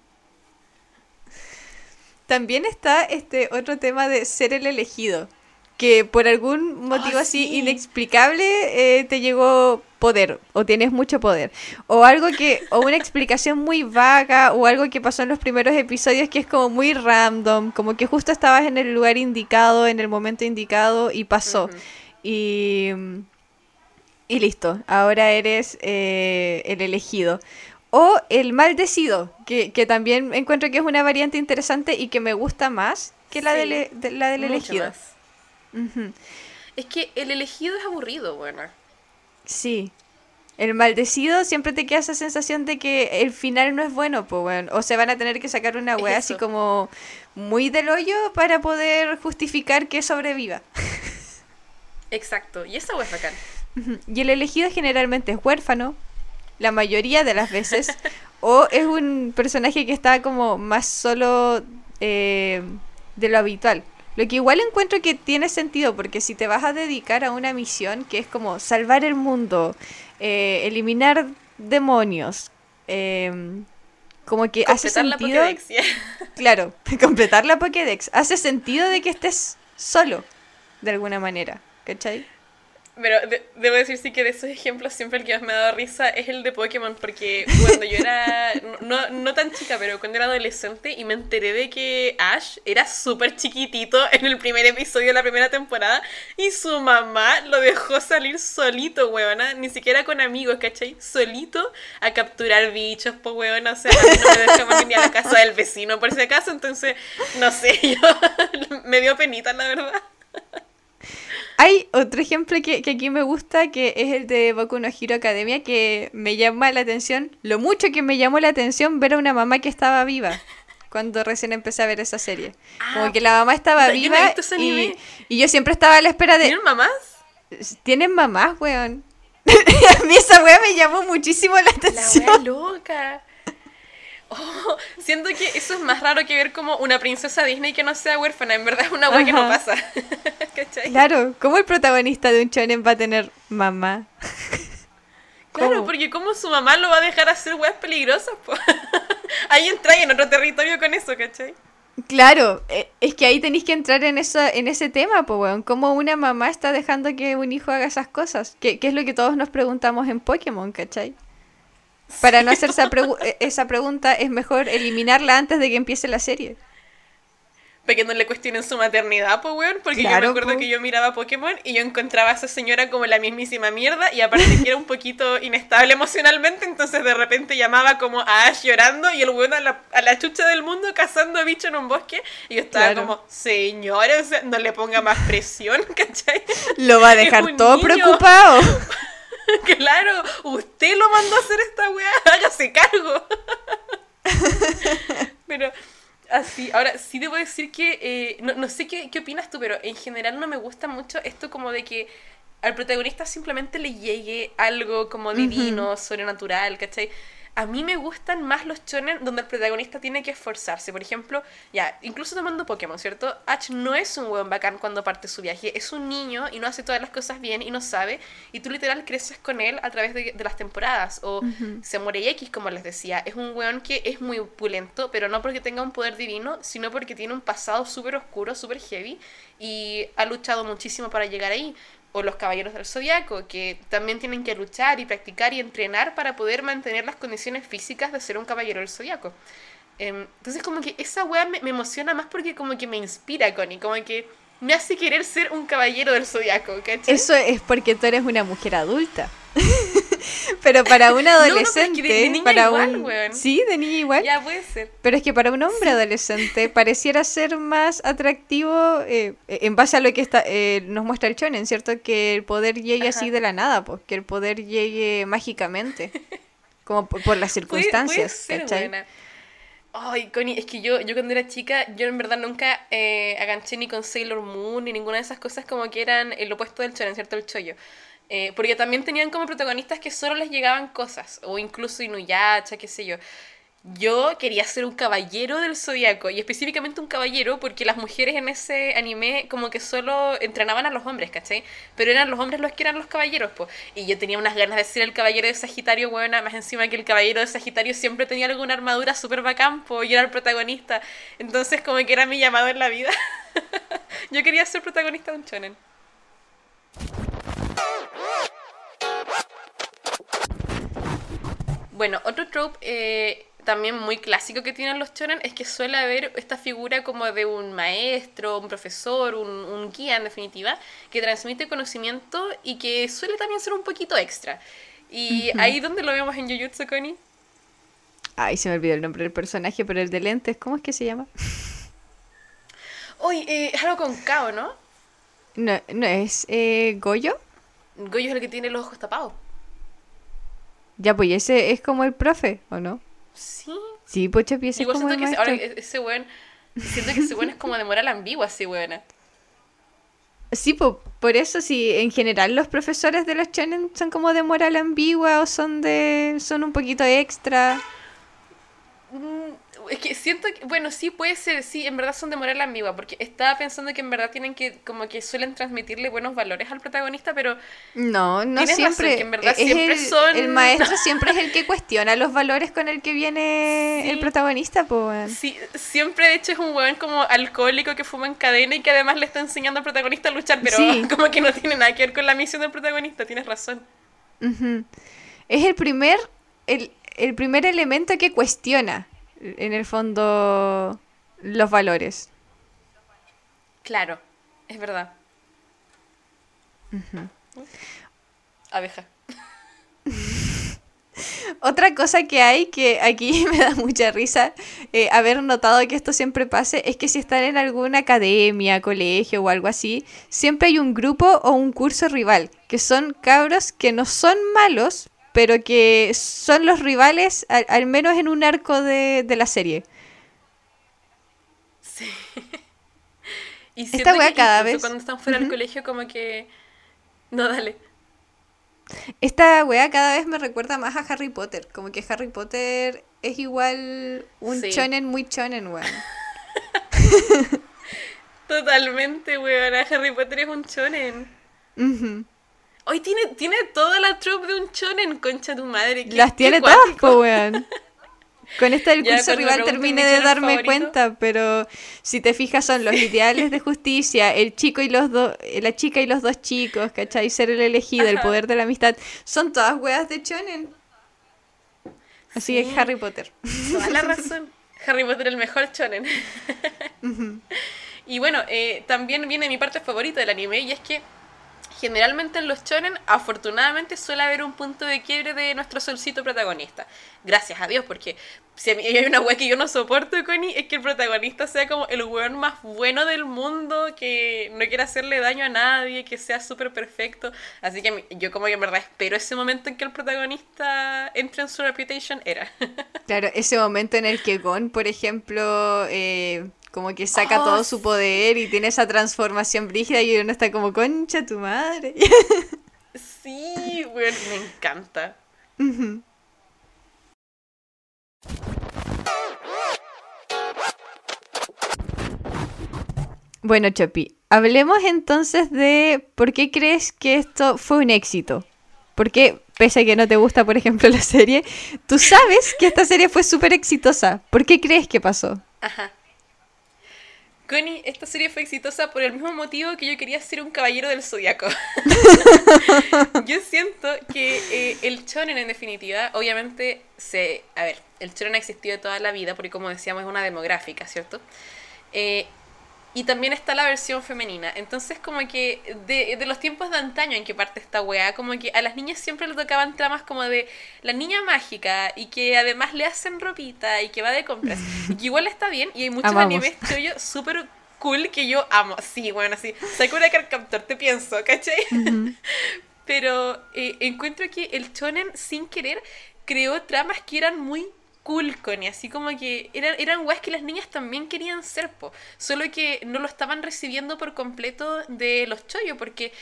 También está este otro tema de ser el elegido, que por algún motivo Ah, así sí. inexplicable eh, te llegó poder o tienes mucho poder o algo que o una explicación muy vaga o algo que pasó en los primeros episodios que es como muy random, como que justo estabas en el lugar indicado, en el momento indicado y pasó. Y y listo, ahora eres eh, el elegido. O el maldecido, que, que también encuentro que es una variante interesante y que me gusta más que la, Sí, del, de- la del elegido. más. Es que el elegido es aburrido, bueno. Sí. El maldecido siempre te queda esa sensación de que el final no es bueno, pues bueno. O se van a tener que sacar una Es wea así como muy del hoyo para poder justificar que sobreviva. Exacto, y esa wea es bacán. Y el elegido generalmente es huérfano, la mayoría de las veces, o es un personaje que está como más solo eh, de lo habitual. Lo que igual encuentro que tiene sentido, porque si te vas a dedicar a una misión que es como salvar el mundo, eh, eliminar demonios, em, como que hace Completar la sentido... Pokédex, ya. Claro, completar la Pokédex. Hace sentido de que estés solo, de alguna manera, ¿cachai? Pero de- debo decir sí que de esos ejemplos siempre el que más me ha dado risa es el de Pokémon, porque cuando yo era, no, no tan chica, pero cuando era adolescente y me enteré de que Ash era súper chiquitito en el primer episodio de la primera temporada y su mamá lo dejó salir solito, huevona, ni siquiera con amigos, ¿cachai? Solito a capturar bichos, pues huevona, o sea, a mí no me dejaban ni a la casa del vecino por si acaso, entonces, no sé, yo me dio penita, la verdad. Hay otro ejemplo que, que aquí me gusta, que es el de Boku no Hero Academia, que me llama la atención, lo mucho que me llamó la atención ver a una mamá que estaba viva cuando recién empecé a ver esa serie. Como Ah, que la mamá estaba puta, yo no he viva visto ese y, anime. y yo siempre estaba a la espera de... ¿Tienen mamás? ¿Tienen mamás, weón? a mí esa wea me llamó muchísimo la La atención. wea loca. Oh, siento que eso es más raro que ver como una princesa Disney que no sea huérfana. En verdad es una wea que no pasa. Claro, ¿cómo el protagonista de un shonen va a tener mamá? Claro, porque como su mamá lo va a dejar hacer weas peligrosas, ahí entra en otro territorio con eso, ¿cachai? Claro, e, es que ahí tenéis que entrar en, eso, en ese tema, pues, weón. ¿Cómo una mamá está dejando que un hijo haga esas cosas? ¿Qué, es lo que todos nos preguntamos en Pokémon, ¿cachai? Para no hacer esa, e, esa pregunta es mejor eliminarla antes de que empiece la serie para que no le cuestionen su maternidad, pues, weón. Porque yo me acuerdo que yo miraba Pokémon y yo encontraba a esa señora como la mismísima mierda y aparte que era un poquito inestable emocionalmente, entonces de repente llamaba como a Ash llorando y el weón a la, chucha del mundo cazando a bicho en un bosque y yo estaba como, señora, no le ponga más presión, ¿cachai? Lo va a dejar todo preocupado. claro, usted lo mandó a hacer esta weá, hágase cargo. Pero así. Ahora, sí debo decir que, eh, no, no, sé qué, qué opinas tú, pero en general no me gusta mucho esto como de que al protagonista simplemente le llegue algo como divino, sobrenatural, ¿cachai? A mí me gustan más los shonen donde el protagonista tiene que esforzarse. Por ejemplo, ya, incluso tomando Pokémon, ¿cierto? Ash no es un weón bacán cuando parte su viaje. Es un niño y no hace todas las cosas bien y no sabe. Y tú literal creces con él a través de, las temporadas. O se muere X, como les decía. Es un weón que es muy opulento, pero no porque tenga un poder divino, sino porque tiene un pasado súper oscuro, súper heavy. Y ha luchado muchísimo para llegar ahí o los caballeros del zodiaco, que también tienen que luchar y practicar y entrenar para poder mantener las condiciones físicas de ser un caballero del zodiaco. Em, entonces, como que esa weá me, me, emociona más porque, como que me inspira, Connie, como que me hace querer ser un caballero del zodiaco, ¿cachai? Eso es porque tú eres una mujer adulta. Pero para un adolescente, para un sí, de niña igual. Ya puede ser. Pero es que para un hombre adolescente pareciera ser más atractivo eh, en base a lo que está eh, nos muestra el shonen, ¿cierto? Que el poder llegue así de la nada, pues, que el poder llegue mágicamente, como por, las circunstancias, Ay, Connie, es que yo, yo cuando era chica, yo en verdad nunca eh, aganché ni con Sailor Moon ni ninguna de esas cosas como que eran el opuesto del shonen, ¿cierto? El chollo. Eh, porque también tenían como protagonistas que solo les llegaban cosas, o incluso Inuyacha, qué sé yo. Yo quería ser un caballero del zodiaco, y específicamente un caballero porque las mujeres en ese anime como que solo entrenaban a los hombres, ¿cachai? Pero eran los hombres los que eran los caballeros, pues. Y yo tenía unas ganas de ser el caballero de Sagitario, buena, más encima que el caballero de Sagitario siempre tenía alguna armadura súper bacán, pues, y era el protagonista. Entonces como que era mi llamado en la vida. yo quería ser protagonista de un shonen. Bueno, otro trope eh, también muy clásico que tienen los shonen es que suele haber esta figura como de un maestro, un profesor, un, guía en definitiva, que transmite conocimiento y que suele también ser un poquito extra. Y ahí donde lo vemos en Jujutsu, Connie. Ay, se me olvidó el nombre del personaje, pero el de lentes, ¿cómo es que se llama? Uy, eh, es algo con Kao, ¿no? No, no es eh, Goyo. Goyo es el que tiene los ojos tapados. Ya, pues ese es como el profe, ¿o no? Sí. Sí, pues Chapi, ese es como el que ahora ese weón, siento que ese weón es como de moral ambigua, así weona. Sí, pues, por eso sí, en general los profesores de los shonen son como de moral ambigua o son de son un poquito extra. Es que siento que, bueno, sí puede ser, sí, en verdad son de moral ambigua, porque estaba pensando que en verdad tienen que, como que suelen transmitirle buenos valores al protagonista, pero... No, no siempre. en verdad siempre el, son... El maestro siempre es el que cuestiona los valores con el que viene el protagonista, pues. Sí, siempre de hecho es un weón como alcohólico que fuma en cadena y que además le está enseñando al protagonista a luchar, pero como que no tiene nada que ver con la misión del protagonista, tienes razón. Es el primer, el, el primer elemento que cuestiona en el fondo los valores. Claro, es verdad. Abeja. Otra cosa que hay que aquí me da mucha risa eh, haber notado que esto siempre pase es que si están en alguna academia, colegio o algo así, siempre hay un grupo o un curso rival, que son cabros que no son malos, pero que son los rivales, al, menos en un arco de, la serie. Sí. y Esta wea cada vez. Cuando están fuera del colegio, como que. No, dale. Esta weá cada vez me recuerda más a Harry Potter. Como que Harry Potter es igual un Sí. chonen muy chonen, weón. Totalmente, weón. Harry Potter es un shonen. Ujú. Hoy tiene, tiene toda la trope de un shonen, concha tu madre. qué- Las tiene todas, po, weón. Con esta del curso rival terminé mi de darme favorito. cuenta, pero si te fijas son los ideales de justicia, el chico y los dos, la chica y los dos chicos, ¿cachai? Ser el elegido, el poder de la amistad, son todas weas de chonen. Así Sí. que Harry Potter. Toda la razón. Harry Potter el mejor shonen. y bueno, eh, también viene mi parte favorita del anime y es que generalmente en los shonen, afortunadamente suele haber un punto de quiebre de nuestro solcito protagonista. Gracias a Dios, porque si a mí- hay una wea que yo no soporto, Connie, es que el protagonista sea como el weón más bueno del mundo, que no quiera hacerle daño a nadie, que sea súper perfecto. Así que yo como que en verdad espero ese momento en que el protagonista entre en su reputation era. Claro, ese momento en el que Gon, por ejemplo, eh, como que saca Oh, todo su poder y tiene esa transformación brígida y uno está como, concha tu madre. Sí, weón, me encanta. Bueno, Chopi, hablemos entonces de por qué crees que esto fue un éxito. ¿Por qué, pese a que no te gusta, por ejemplo, la serie, tú sabes que esta serie fue súper exitosa? ¿Por qué crees que pasó? Ajá. Connie, esta serie fue exitosa por el mismo motivo que yo quería ser un caballero del zodiaco. yo siento que eh, el shonen, en definitiva, obviamente, se. A ver, el shonen ha existido toda la vida, porque como decíamos, es una demográfica, ¿cierto? Eh, y también está la versión femenina. Entonces, como que de, de los tiempos de antaño en que parte esta weá, como que a las niñas siempre le tocaban tramas como de la niña mágica y que además le hacen ropita y que va de compras. Y que igual está bien y hay muchos Amamos. animes chollo súper cool que yo amo. Sí, bueno, así. Sakura Card Captor, te pienso, ¿cachai? Pero eh, encuentro que el shonen, sin querer, creó tramas que eran muy cool, Connie. Así como que eran, eran weas que las niñas también querían ser, po. Solo que no lo estaban recibiendo por completo de los chollos, porque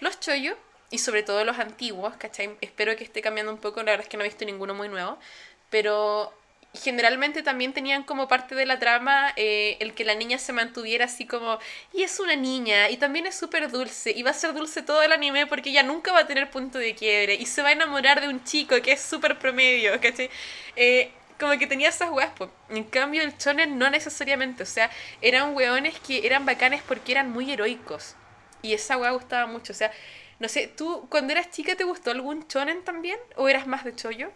los chollos, y sobre todo los antiguos, ¿cachai? Espero que esté cambiando un poco, la verdad es que no he visto ninguno muy nuevo, pero generalmente también tenían como parte de la trama eh, el que la niña se mantuviera así como, y es una niña, y también es súper dulce, y va a ser dulce todo el anime porque ella nunca va a tener punto de quiebre, y se va a enamorar de un chico que es súper promedio, ¿cachai? Eh, como que tenía esas weas, po. En cambio, el shonen no necesariamente, o sea, eran weones que eran bacanes porque eran muy heroicos. Y esa wea gustaba mucho, o sea, no sé, ¿tú cuando eras chica te gustó algún shonen también? ¿O eras más de chollo?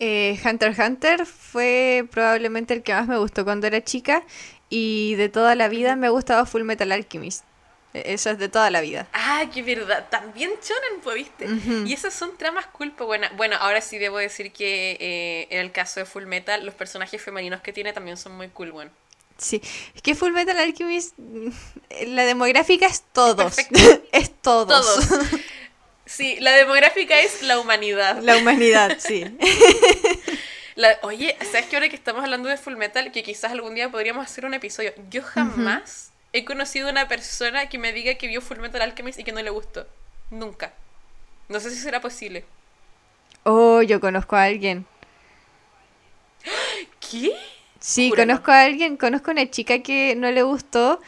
Eh, Hunter x Hunter fue probablemente el que más me gustó cuando era chica y de toda la vida me ha gustado Full Metal Alchemist. E- Eso es de toda la vida. Ah, qué verdad. También shonen, pues, ¿viste? Y esas son tramas culpa buena. Bueno, ahora sí debo decir que eh, en el caso de Full Metal, los personajes femeninos que tiene también son muy cool, bueno. Sí, es que Full Metal Alchemist, mm, la demográfica es todos. Es todos. Todos. Sí, la demográfica es la humanidad. La humanidad, sí. La- oye, ¿sabes que ahora que estamos hablando de Full Metal, que quizás algún día podríamos hacer un episodio? Yo jamás he conocido una persona que me diga que vio Full Metal Alchemist y que no le gustó. Nunca. No sé si será posible. Oh, yo conozco a alguien. ¿Qué? Sí, Júralo. conozco a alguien, conozco a una chica que no le gustó,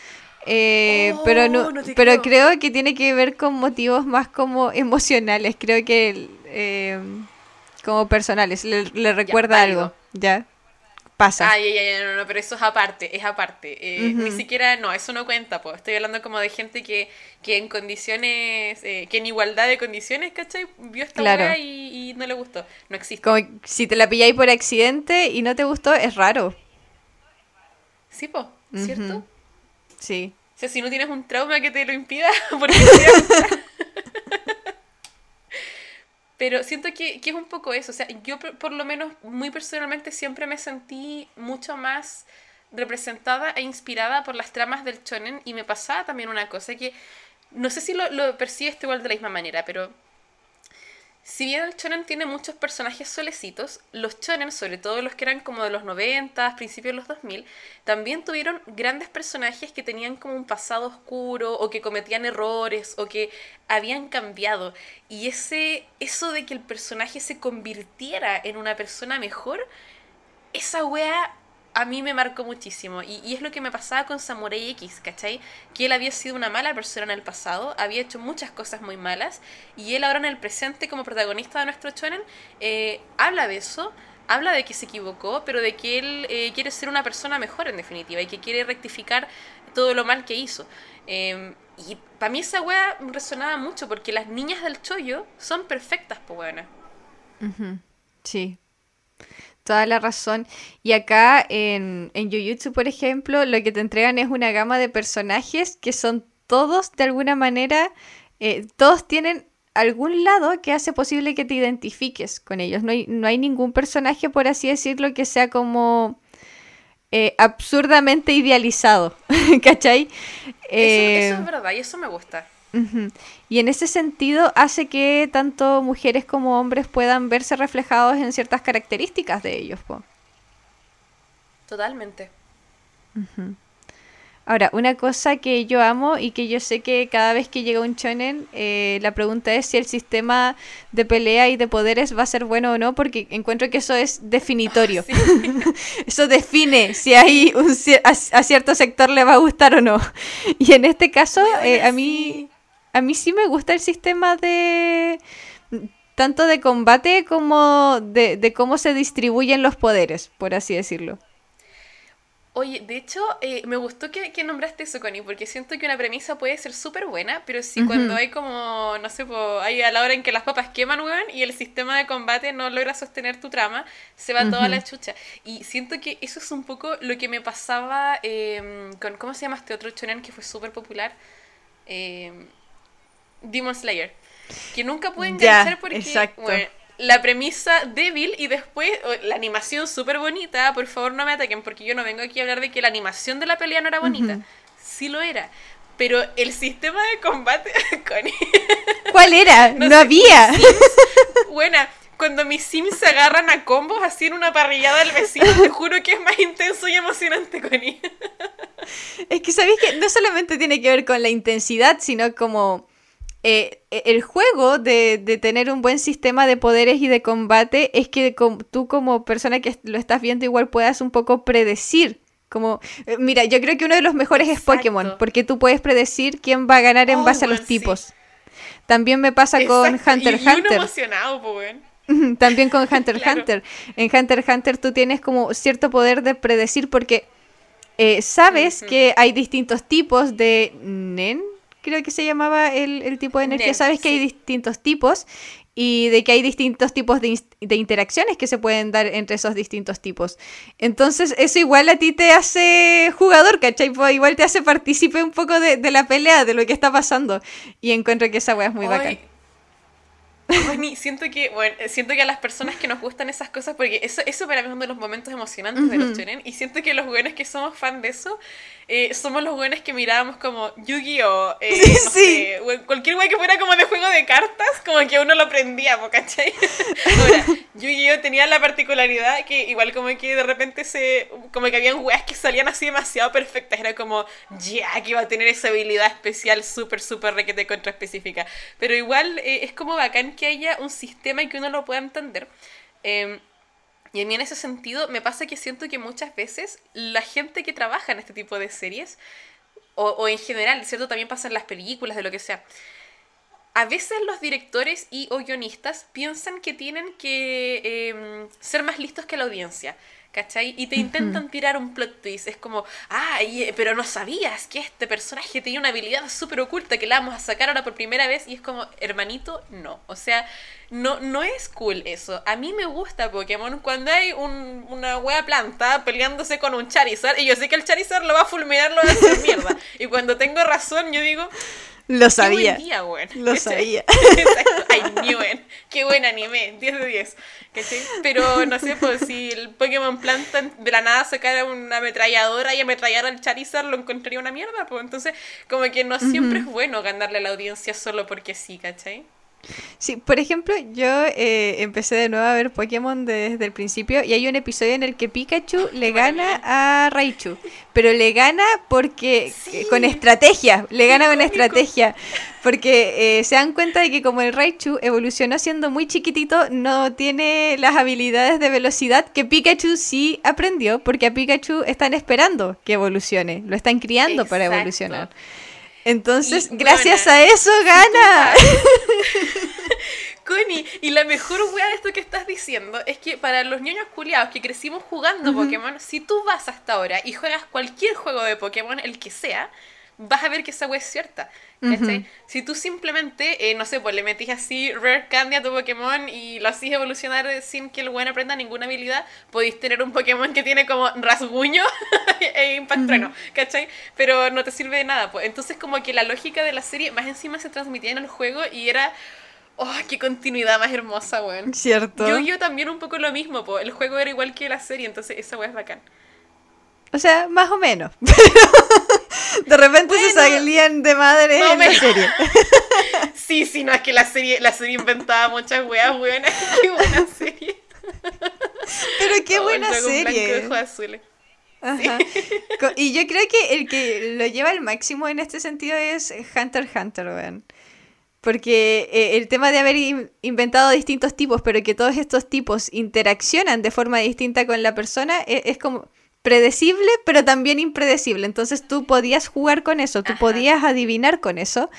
eh, Oh, pero no, pero creo. creo que tiene que ver con motivos más como emocionales, creo que eh, como personales, le, le recuerda algo, ya pasa. Ay, ay, ay, no, no, pero eso es aparte, es aparte. Eh. Ni siquiera, no, eso no cuenta, pues. Estoy hablando como de gente que, que en condiciones, eh, que en igualdad de condiciones, ¿cachai? Vio esta Claro. y, y no le gustó. No existe. Como si te la pilláis por accidente y no te gustó, es raro. Sí, pues, ¿cierto? Sí. O sea, si no tienes un trauma que te lo impida, ¿por qué te va a gustar? Pero siento que, que es un poco eso. O sea, yo por, por lo menos, muy personalmente, siempre me sentí mucho más representada e inspirada por las tramas del shonen. Y me pasaba también una cosa que, no sé si lo, lo percibes igual de la misma manera, pero si bien el shonen tiene muchos personajes solecitos, los shonen, sobre todo los que eran como de los 90, principios de los 2000, también tuvieron grandes personajes que tenían como un pasado oscuro o que cometían errores o que habían cambiado. Y ese eso de que el personaje se convirtiera en una persona mejor, esa wea a mí me marcó muchísimo. Y, es lo que me pasaba con Samurai X, ¿cachai? Que él había sido una mala persona en el pasado, había hecho muchas cosas muy malas, y él ahora en el presente, como protagonista de nuestro shonen, eh, habla de eso, habla de que se equivocó, pero de que él eh, quiere ser una persona mejor en definitiva, y que quiere rectificar todo lo mal que hizo. Em, y para mí esa wea resonaba mucho, porque las niñas del chollo son perfectas, pues buena. Sí, toda la razón. Y acá en, en Jujutsu, por ejemplo, lo que te entregan es una gama de personajes que son todos, de alguna manera, eh, todos tienen algún lado que hace posible que te identifiques con ellos. No hay, no hay ningún personaje, por así decirlo, que sea como eh, absurdamente idealizado, ¿cachai? eso, eso es verdad y eso me gusta. Y en ese sentido hace que tanto mujeres como hombres puedan verse reflejados en ciertas características de ellos. Totalmente. Ahora, una cosa que yo amo y que yo sé que cada vez que llega un shonen, eh, la pregunta es si el sistema de pelea y de poderes va a ser bueno o no, porque encuentro que eso es definitorio. eso define si hay un, a, cierto sector le va a gustar o no. Y en este caso, eh, a mí a mí sí me gusta el sistema de tanto de combate como de, cómo se distribuyen los poderes, por así decirlo. Oye, de hecho, eh, me gustó que, nombraste eso, Connie, porque siento que una premisa puede ser súper buena, pero si cuando hay como, no sé, hay a la hora en que las papas queman, weón, y el sistema de combate no logra sostener tu trama, se va toda la chucha. Y siento que eso es un poco lo que me pasaba em, con, ¿cómo se llama este otro chonen que fue súper popular? Eh, Demon Slayer. Que nunca pude enganchar porque la premisa débil y después la animación súper bonita. Por favor, no me ataquen porque yo no vengo aquí a hablar de que la animación de la pelea no era bonita. Sí lo era. Pero el sistema de combate. ¿Cuál era? No, había. Buena cuando mis sims se agarran a combos así en una parrillada del vecino, te juro que es más intenso y emocionante, Connie. Es que sabéis que no solamente tiene que ver con la intensidad, sino como eh, el juego de, tener un buen sistema de poderes y de combate es que tú como persona que lo estás viendo igual puedas un poco predecir. Como, eh, mira, yo creo que uno de los mejores es Pokémon, porque tú puedes predecir quién va a ganar en oh, base a los tipos. También me pasa con Hunter x Hunter. emocionado, También con Hunter x Hunter. En Hunter x Hunter tú tienes como cierto poder de predecir porque eh, sabes que hay distintos tipos de Nen, creo que se llamaba el, tipo de energía. Sabes que hay distintos tipos y de que hay distintos tipos de, interacciones que se pueden dar entre esos distintos tipos. Entonces, eso igual a ti te hace jugador, ¿cachai? Pues igual te hace partícipe un poco de, la pelea, de lo que está pasando. Y encuentro que esa weá es muy bacán siento que, bueno, siento que a las personas que nos gustan esas cosas, porque eso, eso para mí es uno de los momentos emocionantes de los shonen, y siento que los buenos que somos fan de eso, eh, somos los buenos que mirábamos como Yu-Gi-Oh! Eh, cualquier wey que fuera como de juego de cartas, como que uno lo prendía, ¿cachai? Ahora, Yu-Gi-Oh! tenía la particularidad que igual como que de repente se, como que habían weas que salían así demasiado perfectas, era como, ya, que iba a tener esa habilidad especial súper, súper requete contra específica, pero igual eh, es como bacán que haya un sistema y que uno lo pueda entender. Em, y a mí en ese sentido me pasa que siento que muchas veces la gente que trabaja en este tipo de series, o, en general, ¿cierto? También pasa en las películas, de lo que sea. A veces los directores y o guionistas piensan que tienen que em, ser más listos que la audiencia. ¿Cachai? Y te intentan tirar un plot twist. Es como, ay, pero no sabías que este personaje tenía una habilidad súper oculta que la vamos a sacar ahora por primera vez. Y es como, hermanito, no. O sea, no, no es cool eso. A mí me gusta Pokémon cuando hay un, una wea planta peleándose con un Charizard. Y yo sé que el Charizard lo va a fulminar, lo va a hacer mierda. Y cuando tengo razón, yo digo, lo sabía. Qué día, Lo sabía. Exacto. I knew Qué buen anime. 10 de 10. Pero no sé, pues si el Pokémon Planta de la nada sacara una ametralladora y ametrallara al Charizard, lo encontraría una mierda. Pues entonces, como que no siempre es bueno ganarle a la audiencia solo porque sí, ¿cachai? Sí, por ejemplo, yo eh, empecé de nuevo a ver Pokémon desde el principio y hay un episodio en el que Pikachu le gana a Raichu, pero le gana porque eh, con estrategia, le gana con estrategia, porque eh, se dan cuenta de que como el Raichu evolucionó siendo muy chiquitito, no tiene las habilidades de velocidad que Pikachu sí aprendió, porque a Pikachu están esperando que evolucione, lo están criando para evolucionar. Entonces, gracias a eso gana. Connie, y la mejor wea de esto que estás diciendo es que para los niños culiados que crecimos jugando Pokémon, si tú vas hasta ahora y juegas cualquier juego de Pokémon, el que sea, vas a ver que esa wea es cierta. Si tú simplemente, eh, no sé, pues le metís así Rare Candy a tu Pokémon y lo hacís evolucionar sin que el buen aprenda ninguna habilidad, podéis tener un Pokémon que tiene como rasguño e impacto ¿cachai? Pero no te sirve de nada, pues. Entonces como que la lógica de la serie más encima se transmitía en el juego y era... ¡Oh, qué continuidad más hermosa, weón! Cierto. Yo, yo también un poco lo mismo, pues. El juego era igual que la serie, entonces esa weá es bacán. O sea, más o menos. de repente se salían de madre en la serie. sí, sí, no, es que la serie, la serie inventaba muchas weas buenas. Qué buena serie. Pero qué oh, buena serie. Ajá. Y yo creo que el que lo lleva al máximo en este sentido es Hunter Hunter, weón. Porque eh, el tema de haber inventado distintos tipos, pero que todos estos tipos interaccionan de forma distinta con la persona, e, es como predecible, pero también impredecible. Entonces tú podías jugar con eso, tú podías adivinar con eso,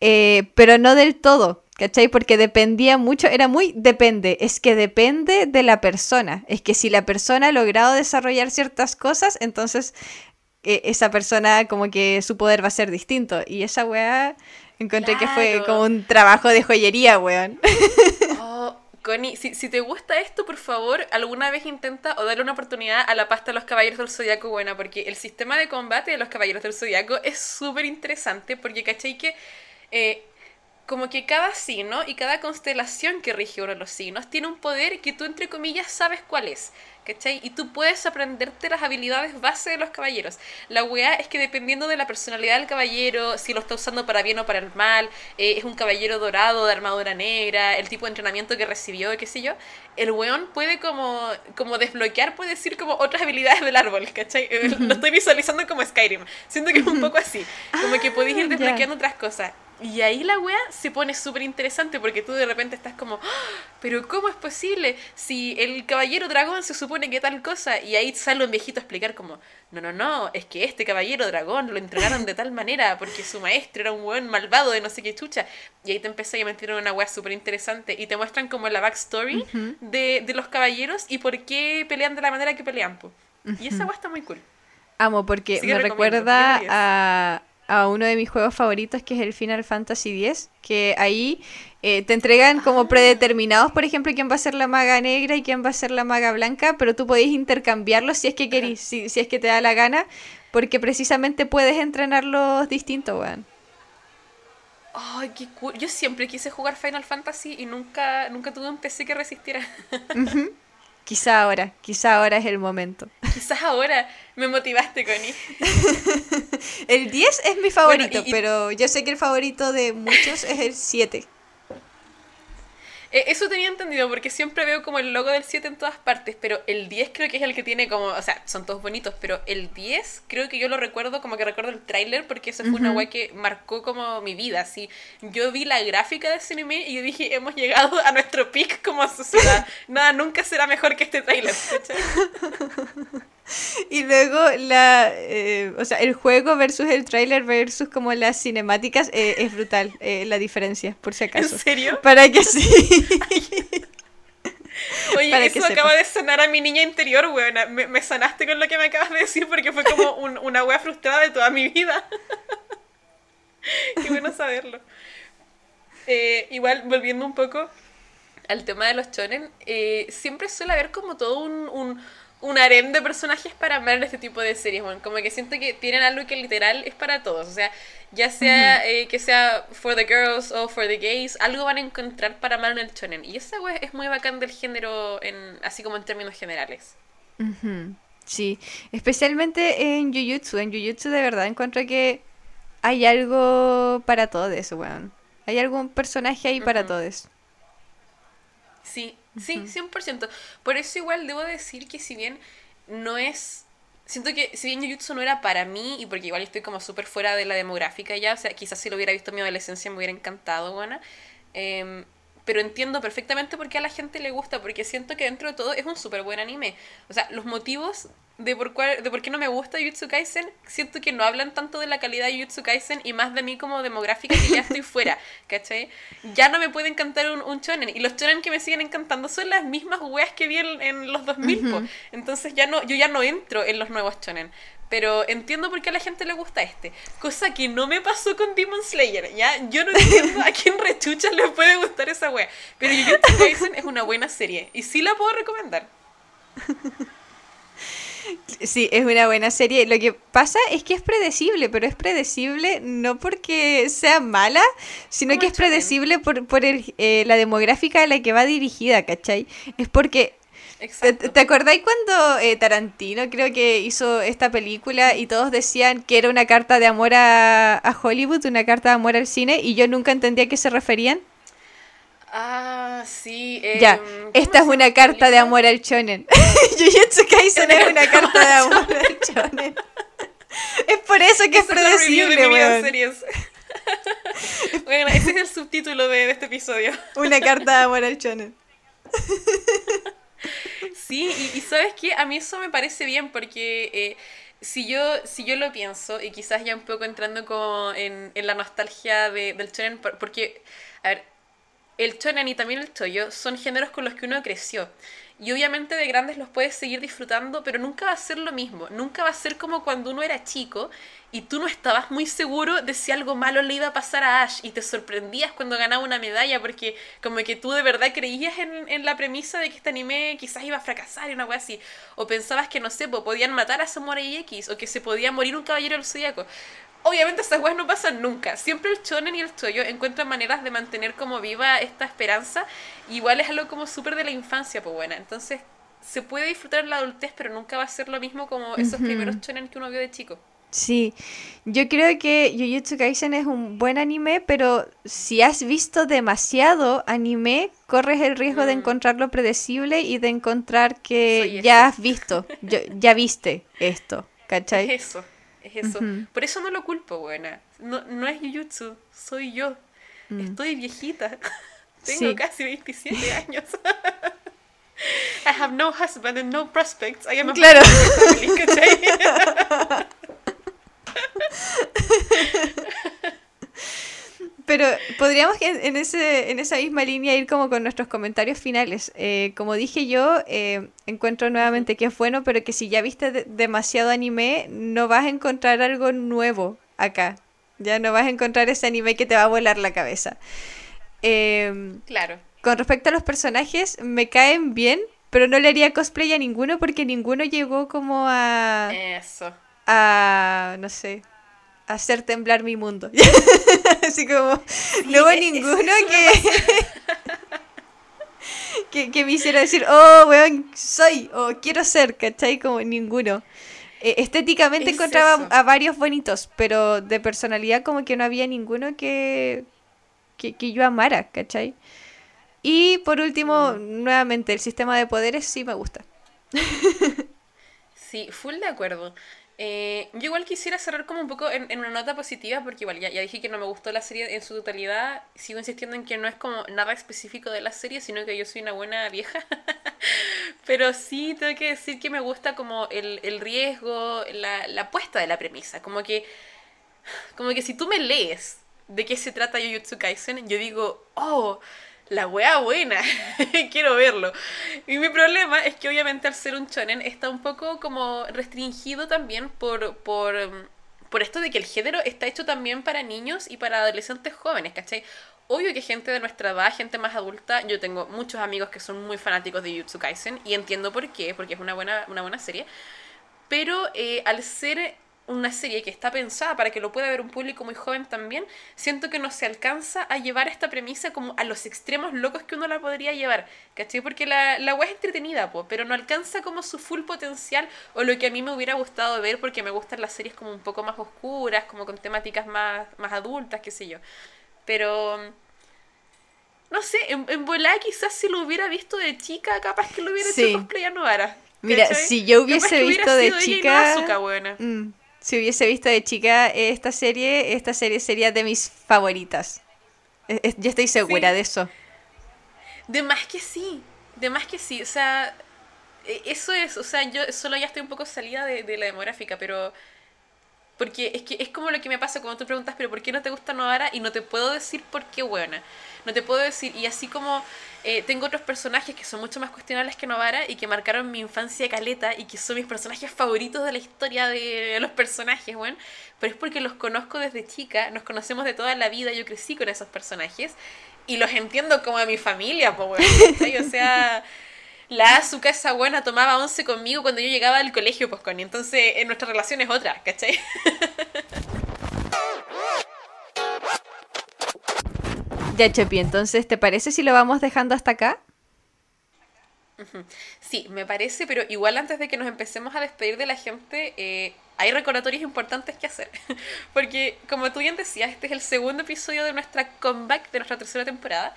eh, pero no del todo, ¿cachai? Porque dependía mucho, era muy depende, es que depende de la persona. Es que si la persona ha logrado desarrollar ciertas cosas, entonces eh, esa persona como que su poder va a ser distinto. Y esa weá encontré que fue como un trabajo de joyería, weón. Oh, Connie, si, si, te gusta esto, por favor, alguna vez intenta o darle una oportunidad a la pasta de los Caballeros del Zodiaco buena, porque el sistema de combate de los Caballeros del Zodiaco es súper interesante, porque cachai que eh, como que cada signo y cada constelación que rige uno de los signos tiene un poder que tú, entre comillas, sabes cuál es. ¿Cachai? Y tú puedes aprenderte las habilidades base de los caballeros. La weá es que dependiendo de la personalidad del caballero, si lo está usando para bien o para el mal, eh, es un caballero dorado de armadura negra, el tipo de entrenamiento que recibió, qué sé yo, el weón puede como, como desbloquear, puede decir como otras habilidades del árbol, ¿cachai? Eh, lo estoy visualizando como Skyrim. Siento que es un poco así. Como que podéis ir ah, desbloqueando otras cosas. Y ahí la wea se pone súper interesante porque tú de repente estás como, ¡Ah! pero ¿cómo es posible? Si el caballero dragón se supone que tal cosa, y ahí sale un viejito a explicar como, no, no, no, es que este caballero dragón lo entrenaron de tal manera porque su maestro era un weón malvado de no sé qué chucha. Y ahí te empecé a meter en una wea súper interesante y te muestran como la backstory de, de, los caballeros y por qué pelean de la manera que pelean. Y esa wea está muy cool. Amo porque me recuerda a a uno de mis juegos favoritos, que es el Final Fantasy X, que ahí eh, te entregan como ah. predeterminados, por ejemplo, quién va a ser la maga negra y quién va a ser la maga blanca, pero tú podés intercambiarlos si es que querís, si, es que te da la gana, porque precisamente puedes entrenarlos distintos, weón. Ay, qué cool. Yo siempre quise jugar Final Fantasy y nunca, nunca tuve un PC que resistiera. Quizá ahora, quizá ahora es el momento. Quizás ahora me motivaste, Connie. el 10 es mi favorito, pero yo sé que el favorito de muchos es el 7. Eh, eso tenía entendido porque siempre veo como el logo del 7 en todas partes, pero el 10 creo que es el que tiene como, o sea, son todos bonitos, pero el 10 creo que yo lo recuerdo como que recuerdo el tráiler porque eso fue una wea que marcó como mi vida, así. Yo vi la gráfica de ese anime y yo dije, hemos llegado a nuestro peak como sociedad. Nada, nunca será mejor que este tráiler, Y luego la, eh, o sea, el juego versus el tráiler versus como las cinemáticas eh, es brutal eh, la diferencia, por si acaso. ¿En serio? Para que sí. Oye, eso acaba de sanar a mi niña interior, weona. Me, sanaste con lo que me acabas de decir porque fue como una wea frustrada de toda mi vida. Qué bueno saberlo. igual, volviendo un poco al tema de los chonen, siempre suele haber como todo un un harem de personajes para amar en este tipo de series, bueno, como que siento que tienen algo que literal es para todos, o sea, ya sea eh, que sea for the girls o for the gays, algo van a encontrar para amar en el shonen, y esa wea es muy bacán del género, en, así como en términos generales. Sí, especialmente en Jujutsu, en Jujutsu de verdad encuentro que hay algo para todo eso, weón. Hay algún personaje ahí para todos. Sí, sí, 100%. Por eso igual debo decir que si bien no es... Siento que si bien Jujutsu no era para mí, y porque igual estoy como súper fuera de la demográfica ya, o sea, quizás si lo hubiera visto en mi adolescencia me hubiera encantado, buena. Em, pero entiendo perfectamente por qué a la gente le gusta, porque siento que dentro de todo es un súper buen anime. O sea, los motivos de por, cuál, de por qué no me gusta Jujutsu Kaisen, siento que no hablan tanto de la calidad de Jujutsu Kaisen y más de mí como demográfica que ya estoy fuera, ¿cachai? Ya no me puede encantar un, un shonen, y los shonen que me siguen encantando son las mismas weas que vi en, los 2000, entonces ya no, yo ya no entro en los nuevos shonen. Pero entiendo por qué a la gente le gusta este. Cosa que no me pasó con Demon Slayer, ¿ya? Yo no entiendo a quién rechucha le puede gustar esa wea. Pero Jujutsu Kaisen es una buena serie. Y sí la puedo recomendar. Sí, es una buena serie. Lo que pasa es que es predecible, pero es predecible no porque sea mala, sino que es predecible por, por el, eh, la demográfica a la que va dirigida, ¿cachai? Es porque ¿Te, ¿Te, acordáis cuando eh, Tarantino creo que hizo esta película y todos decían que era una carta de amor a, a, Hollywood, una carta de amor al cine, y yo nunca entendía a qué se referían? Ah, sí. ya, esta es una carta de amor al shonen. Jujutsu Kaisen es una carta de amor al shonen. es por eso que es predecible, weón. bueno, ese es el subtítulo de, de este episodio. una carta de amor al shonen. sí, y, y, sabes qué, a mí eso me parece bien porque... Eh, si yo, si yo lo pienso, y quizás ya un poco entrando como en, en la nostalgia de, del shonen, porque, a ver, el shonen y también el choyo son géneros con los que uno creció. Y obviamente de grandes los puedes seguir disfrutando, pero nunca va a ser lo mismo. Nunca va a ser como cuando uno era chico y tú no estabas muy seguro de si algo malo le iba a pasar a Ash y te sorprendías cuando ganaba una medalla porque como que tú de verdad creías en, en la premisa de que este anime quizás iba a fracasar y una cosa así. O pensabas que, no sé, podían matar a Samurai X o que se podía morir un caballero del zodiaco obviamente esas weas no pasan nunca. Siempre el chonen y el choyo encuentran maneras de mantener como viva esta esperanza. Igual es algo como súper de la infancia, pues buena. Entonces se puede disfrutar en la adultez, pero nunca va a ser lo mismo como esos primeros chonen que uno vio de chico. Sí, yo creo que Jujutsu Kaisen es un buen anime, pero si has visto demasiado anime, corres el riesgo de mm. encontrarlo predecible y de encontrar que ya has visto, ya viste esto, ¿cachai? eso. Es eso. Por eso no lo culpo, buena. No, no es Jujutsu, soy yo. Mm. Estoy viejita. Tengo casi 27 años. I have no husband and no prospects. I am a claro. Pero podríamos en, ese, en esa misma línea ir como con nuestros comentarios finales. Eh, como dije yo, eh, encuentro nuevamente que es bueno, pero que si ya viste demasiado anime, no vas a encontrar algo nuevo acá. Ya no vas a encontrar ese anime que te va a volar la cabeza. Em, claro. Con respecto a los personajes, me caen bien, pero no le haría cosplay a ninguno porque ninguno llegó como a... Eso. A... no sé hacer temblar mi mundo. Así como, no hubo ninguno que, que, me hiciera decir, oh, weón, soy, o quiero ser, ¿cachai? Como ninguno. E, estéticamente encontraba a varios bonitos, pero de personalidad como que no había ninguno que, que, que yo amara, ¿cachai? Y por último, mm. nuevamente, el sistema de poderes sí me gusta. sí, full de acuerdo. Eh, yo igual quisiera cerrar como un poco en, una nota positiva, porque igual ya, ya, dije que no me gustó la serie en su totalidad. Sigo insistiendo en que no es como nada específico de la serie, sino que yo soy una buena vieja. Pero sí tengo que decir que me gusta como el, el riesgo, la, la puesta de la premisa. Como que, como que si tú me lees de qué se trata Jujutsu Kaisen, yo digo, oh, la wea buena, quiero verlo. Y mi problema es que obviamente al ser un shonen está un poco como restringido también por, por, por esto de que el género está hecho también para niños y para adolescentes jóvenes, ¿cachai? Obvio que gente de nuestra edad, gente más adulta, yo tengo muchos amigos que son muy fanáticos de Jujutsu Kaisen y entiendo por qué, porque es una buena, una buena serie. Pero eh, al ser una serie que está pensada para que lo pueda ver un público muy joven también, siento que no se alcanza a llevar esta premisa como a los extremos locos que uno la podría llevar, ¿cachai? Porque la, la web es entretenida, pero no alcanza como su full potencial o lo que a mí me hubiera gustado ver porque me gustan las series como un poco más oscuras, como con temáticas más, más adultas, qué sé yo. Pero no sé, en, en volada quizás si lo hubiera visto de chica, capaz que lo hubiera Sí. hecho cosplay a Novara. Mira, si yo hubiese visto de chica- Asuka, buena. Mm, Si hubiese visto de chica esta serie, esta serie sería de mis favoritas. Eh, eh, Yo estoy segura Sí. de eso. De más que sí, de más que sí, o sea, e- eso es, o sea, yo solo ya estoy un poco salida de, de la demográfica, pero... Porque es que es como lo que me pasa cuando tú preguntas, pero ¿por qué no te gusta Novara? Y no te puedo decir por qué buena. No te puedo decir, y así como eh, tengo otros personajes que son mucho más cuestionables que Novara y que marcaron mi infancia caleta y que son mis personajes favoritos de la historia de los personajes, bueno, pero es porque los conozco desde chica, nos conocemos de toda la vida, yo crecí con esos personajes y los entiendo como a mi familia, pues, bueno. O sea, la Azuka esa buena tomaba once conmigo cuando yo llegaba al colegio, pues, con entonces en nuestra relación es otra, ¿cachai? Ya, Chepi, entonces, ¿te parece si lo vamos dejando hasta acá? Sí, me parece, pero igual antes de que nos empecemos a despedir de la gente, eh, hay recordatorios importantes que hacer. Porque, como tú bien decías, este es el segundo episodio de nuestra comeback de nuestra tercera temporada.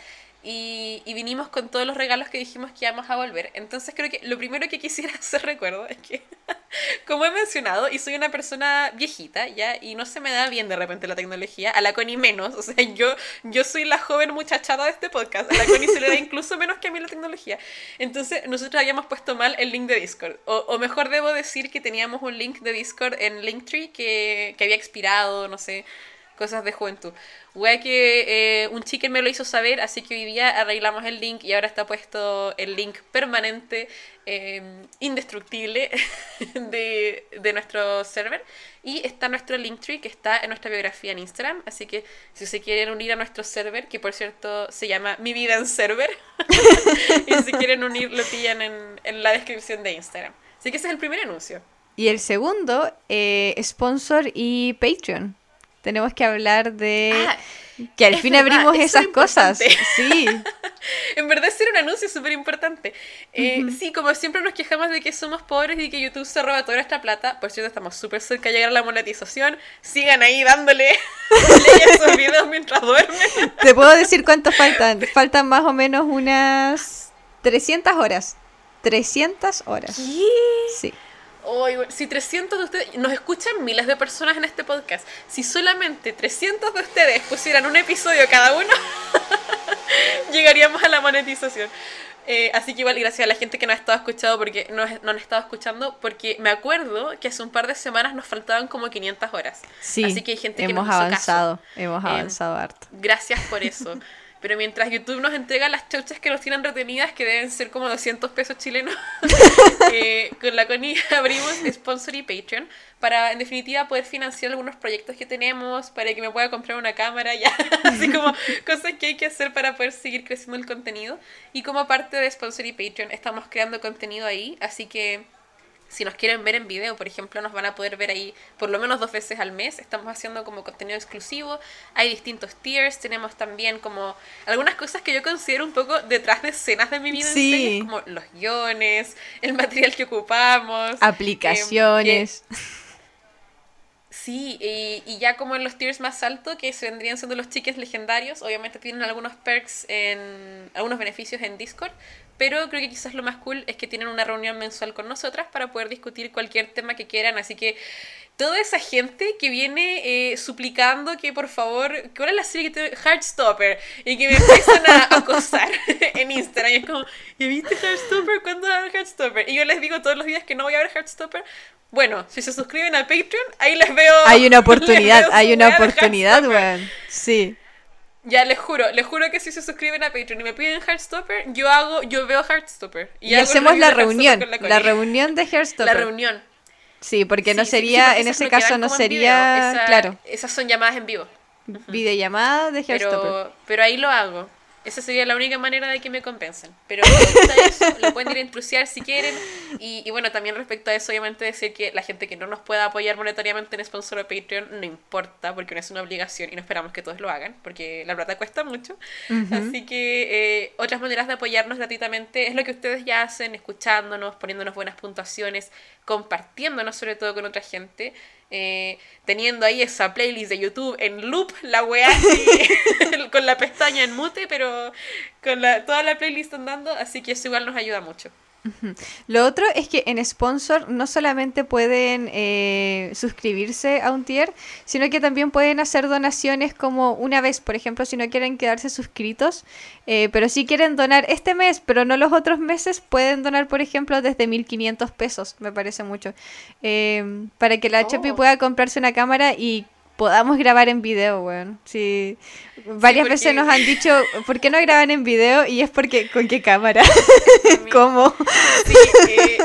Y, y vinimos con todos los regalos que dijimos que íbamos a volver. Entonces creo que lo primero que quisiera hacer recuerdo es que, como he mencionado, y soy una persona viejita, ¿ya? Y no se me da bien de repente la tecnología, a la Connie menos. O sea, yo, yo soy la joven muchachada de este podcast. A la Connie se le da incluso menos que a mí la tecnología. Entonces nosotros habíamos puesto mal el link de Discord. O, o mejor debo decir que teníamos un link de Discord en Linktree que, que había expirado, no sé cosas de juventud. Wea que eh, un chicken me lo hizo saber, así que hoy día arreglamos el link y ahora está puesto el link permanente, eh, indestructible de, de nuestro server. Y está nuestro Linktree que está en nuestra biografía en Instagram. Así que si se quieren unir a nuestro server, que por cierto se llama Mi Vida en Server, y si quieren unir, lo pillan en, en la descripción de Instagram. Así que ese es el primer anuncio. Y el segundo, eh, sponsor y Patreon. Tenemos que hablar de Ah, que al es fin verdad, abrimos es esas cosas. importante. Sí, En verdad, era un anuncio súper importante. Eh, Sí, como siempre nos quejamos de que somos pobres y que YouTube se roba toda nuestra plata. Por cierto, estamos súper cerca de llegar a la monetización. Sigan ahí dándole a esos videos mientras duermen. te puedo decir cuánto faltan. Faltan más o menos unas 300 horas. 300 horas. Sí. Bueno, si 300 de ustedes, nos escuchan miles de personas en este podcast, si solamente 300 de ustedes pusieran un episodio cada uno, llegaríamos a la monetización. Eh, así que igual gracias a la gente que nos ha estado escuchando porque nos, nos han estado escuchando porque me acuerdo que hace un par de semanas nos faltaban como 500 horas. Sí, Así que hay gente que hemos nos hizo avanzado, caso. hemos Eh, avanzado harto. Gracias por eso. Pero mientras YouTube nos entrega las chauchas que nos tienen retenidas, que deben ser como 200 pesos chilenos, eh, con la CONI abrimos Sponsor y Patreon para, en definitiva, poder financiar algunos proyectos que tenemos, para que me pueda comprar una cámara, ya, así como cosas que hay que hacer para poder seguir creciendo el contenido. Y como parte de Sponsor y Patreon, estamos creando contenido ahí, así que si nos quieren ver en video, por ejemplo, nos van a poder ver ahí por lo menos dos veces al mes. Estamos haciendo como contenido exclusivo. Hay distintos tiers. Tenemos también como algunas cosas que yo considero un poco detrás de escenas de mi vida Sí. en series, como los guiones, el material que ocupamos. Aplicaciones. em, Sí, y, y ya como en los tiers más altos, que se vendrían siendo los chiques legendarios, obviamente tienen algunos perks, en algunos beneficios en Discord, pero creo que quizás lo más cool es que tienen una reunión mensual con nosotras para poder discutir cualquier tema que quieran, así que toda esa gente que viene eh, suplicando que por favor, que ahora la serie que te... Heartstopper, y que me empiezan a acosar en Instagram, y es como, ¿ya viste Heartstopper? ¿Cuándo va a haber Heartstopper? Y yo les digo todos los días que no voy a ver Heartstopper, bueno, si se suscriben al Patreon, ahí les veo. Hay una oportunidad, hay una oportunidad, Heartstopper. weón. Sí. Ya les juro, les juro que si se suscriben a Patreon y me piden Heartstopper, yo hago, yo veo Heartstopper. Y, hago hacemos la Heartstopper reunión, la, Connie. reunión de La Hairstopper. reunión. Sí, porque no Sí, sería, sí, en ese caso no sería, Esa- claro, Esas son llamadas en vivo. videollamada de Hairstopper. Pero, pero ahí lo hago. Esa sería la única manera de que me compensen. Pero eso, lo pueden ir a intrusiar si quieren. Y, y bueno, también respecto a eso, obviamente decir que la gente que no nos pueda apoyar monetariamente en sponsor o Patreon, no importa, porque no es una obligación y no esperamos que todos lo hagan, porque la plata cuesta mucho. Así que eh, otras maneras de apoyarnos gratuitamente es lo que ustedes ya hacen, escuchándonos, poniéndonos buenas puntuaciones, compartiéndonos sobre todo con otra gente. Eh, teniendo ahí esa playlist de YouTube en loop, la weá con la pestaña en mute, pero con la, toda la playlist andando, así que eso igual nos ayuda mucho. Lo otro es que en Sponsor no solamente pueden eh, suscribirse a un tier, sino que también pueden hacer donaciones como una vez, por ejemplo, si no quieren quedarse suscritos, eh, pero si quieren donar este mes, pero no los otros meses, pueden donar, por ejemplo, desde 1500 pesos, me parece mucho, eh, para que la oh. pueda comprarse una cámara y podamos grabar en video, weón. Sí. Varias veces nos han dicho, ¿por qué no graban en video? Y es porque, ¿con qué cámara? ¿Cómo? Sí, eh,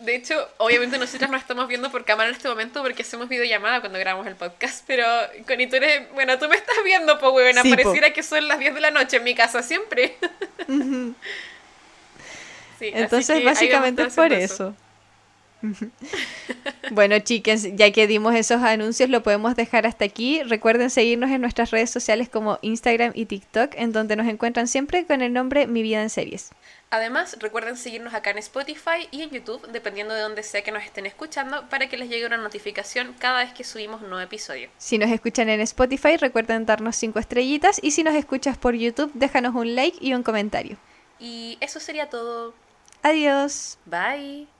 de hecho, obviamente nosotras no estamos viendo por cámara en este momento porque hacemos videollamada cuando grabamos el podcast, pero con tú eres, bueno, tú me estás viendo, po, weón, pareciera que son las 10 de la noche en mi casa siempre. sí, Entonces, básicamente es por eso. bueno, chicas, ya que dimos esos anuncios, lo podemos dejar hasta aquí. Recuerden seguirnos en nuestras redes sociales como Instagram y TikTok, en donde nos encuentran siempre con el nombre Mi Vida en Series. Además, recuerden seguirnos acá en Spotify y en YouTube, dependiendo de donde sea que nos estén escuchando, para que les llegue una notificación cada vez que subimos un nuevo episodio. Si nos escuchan en Spotify, recuerden darnos 5 estrellitas y si nos escuchas por YouTube, déjanos un like y un comentario. Y eso sería todo. Adiós. Bye.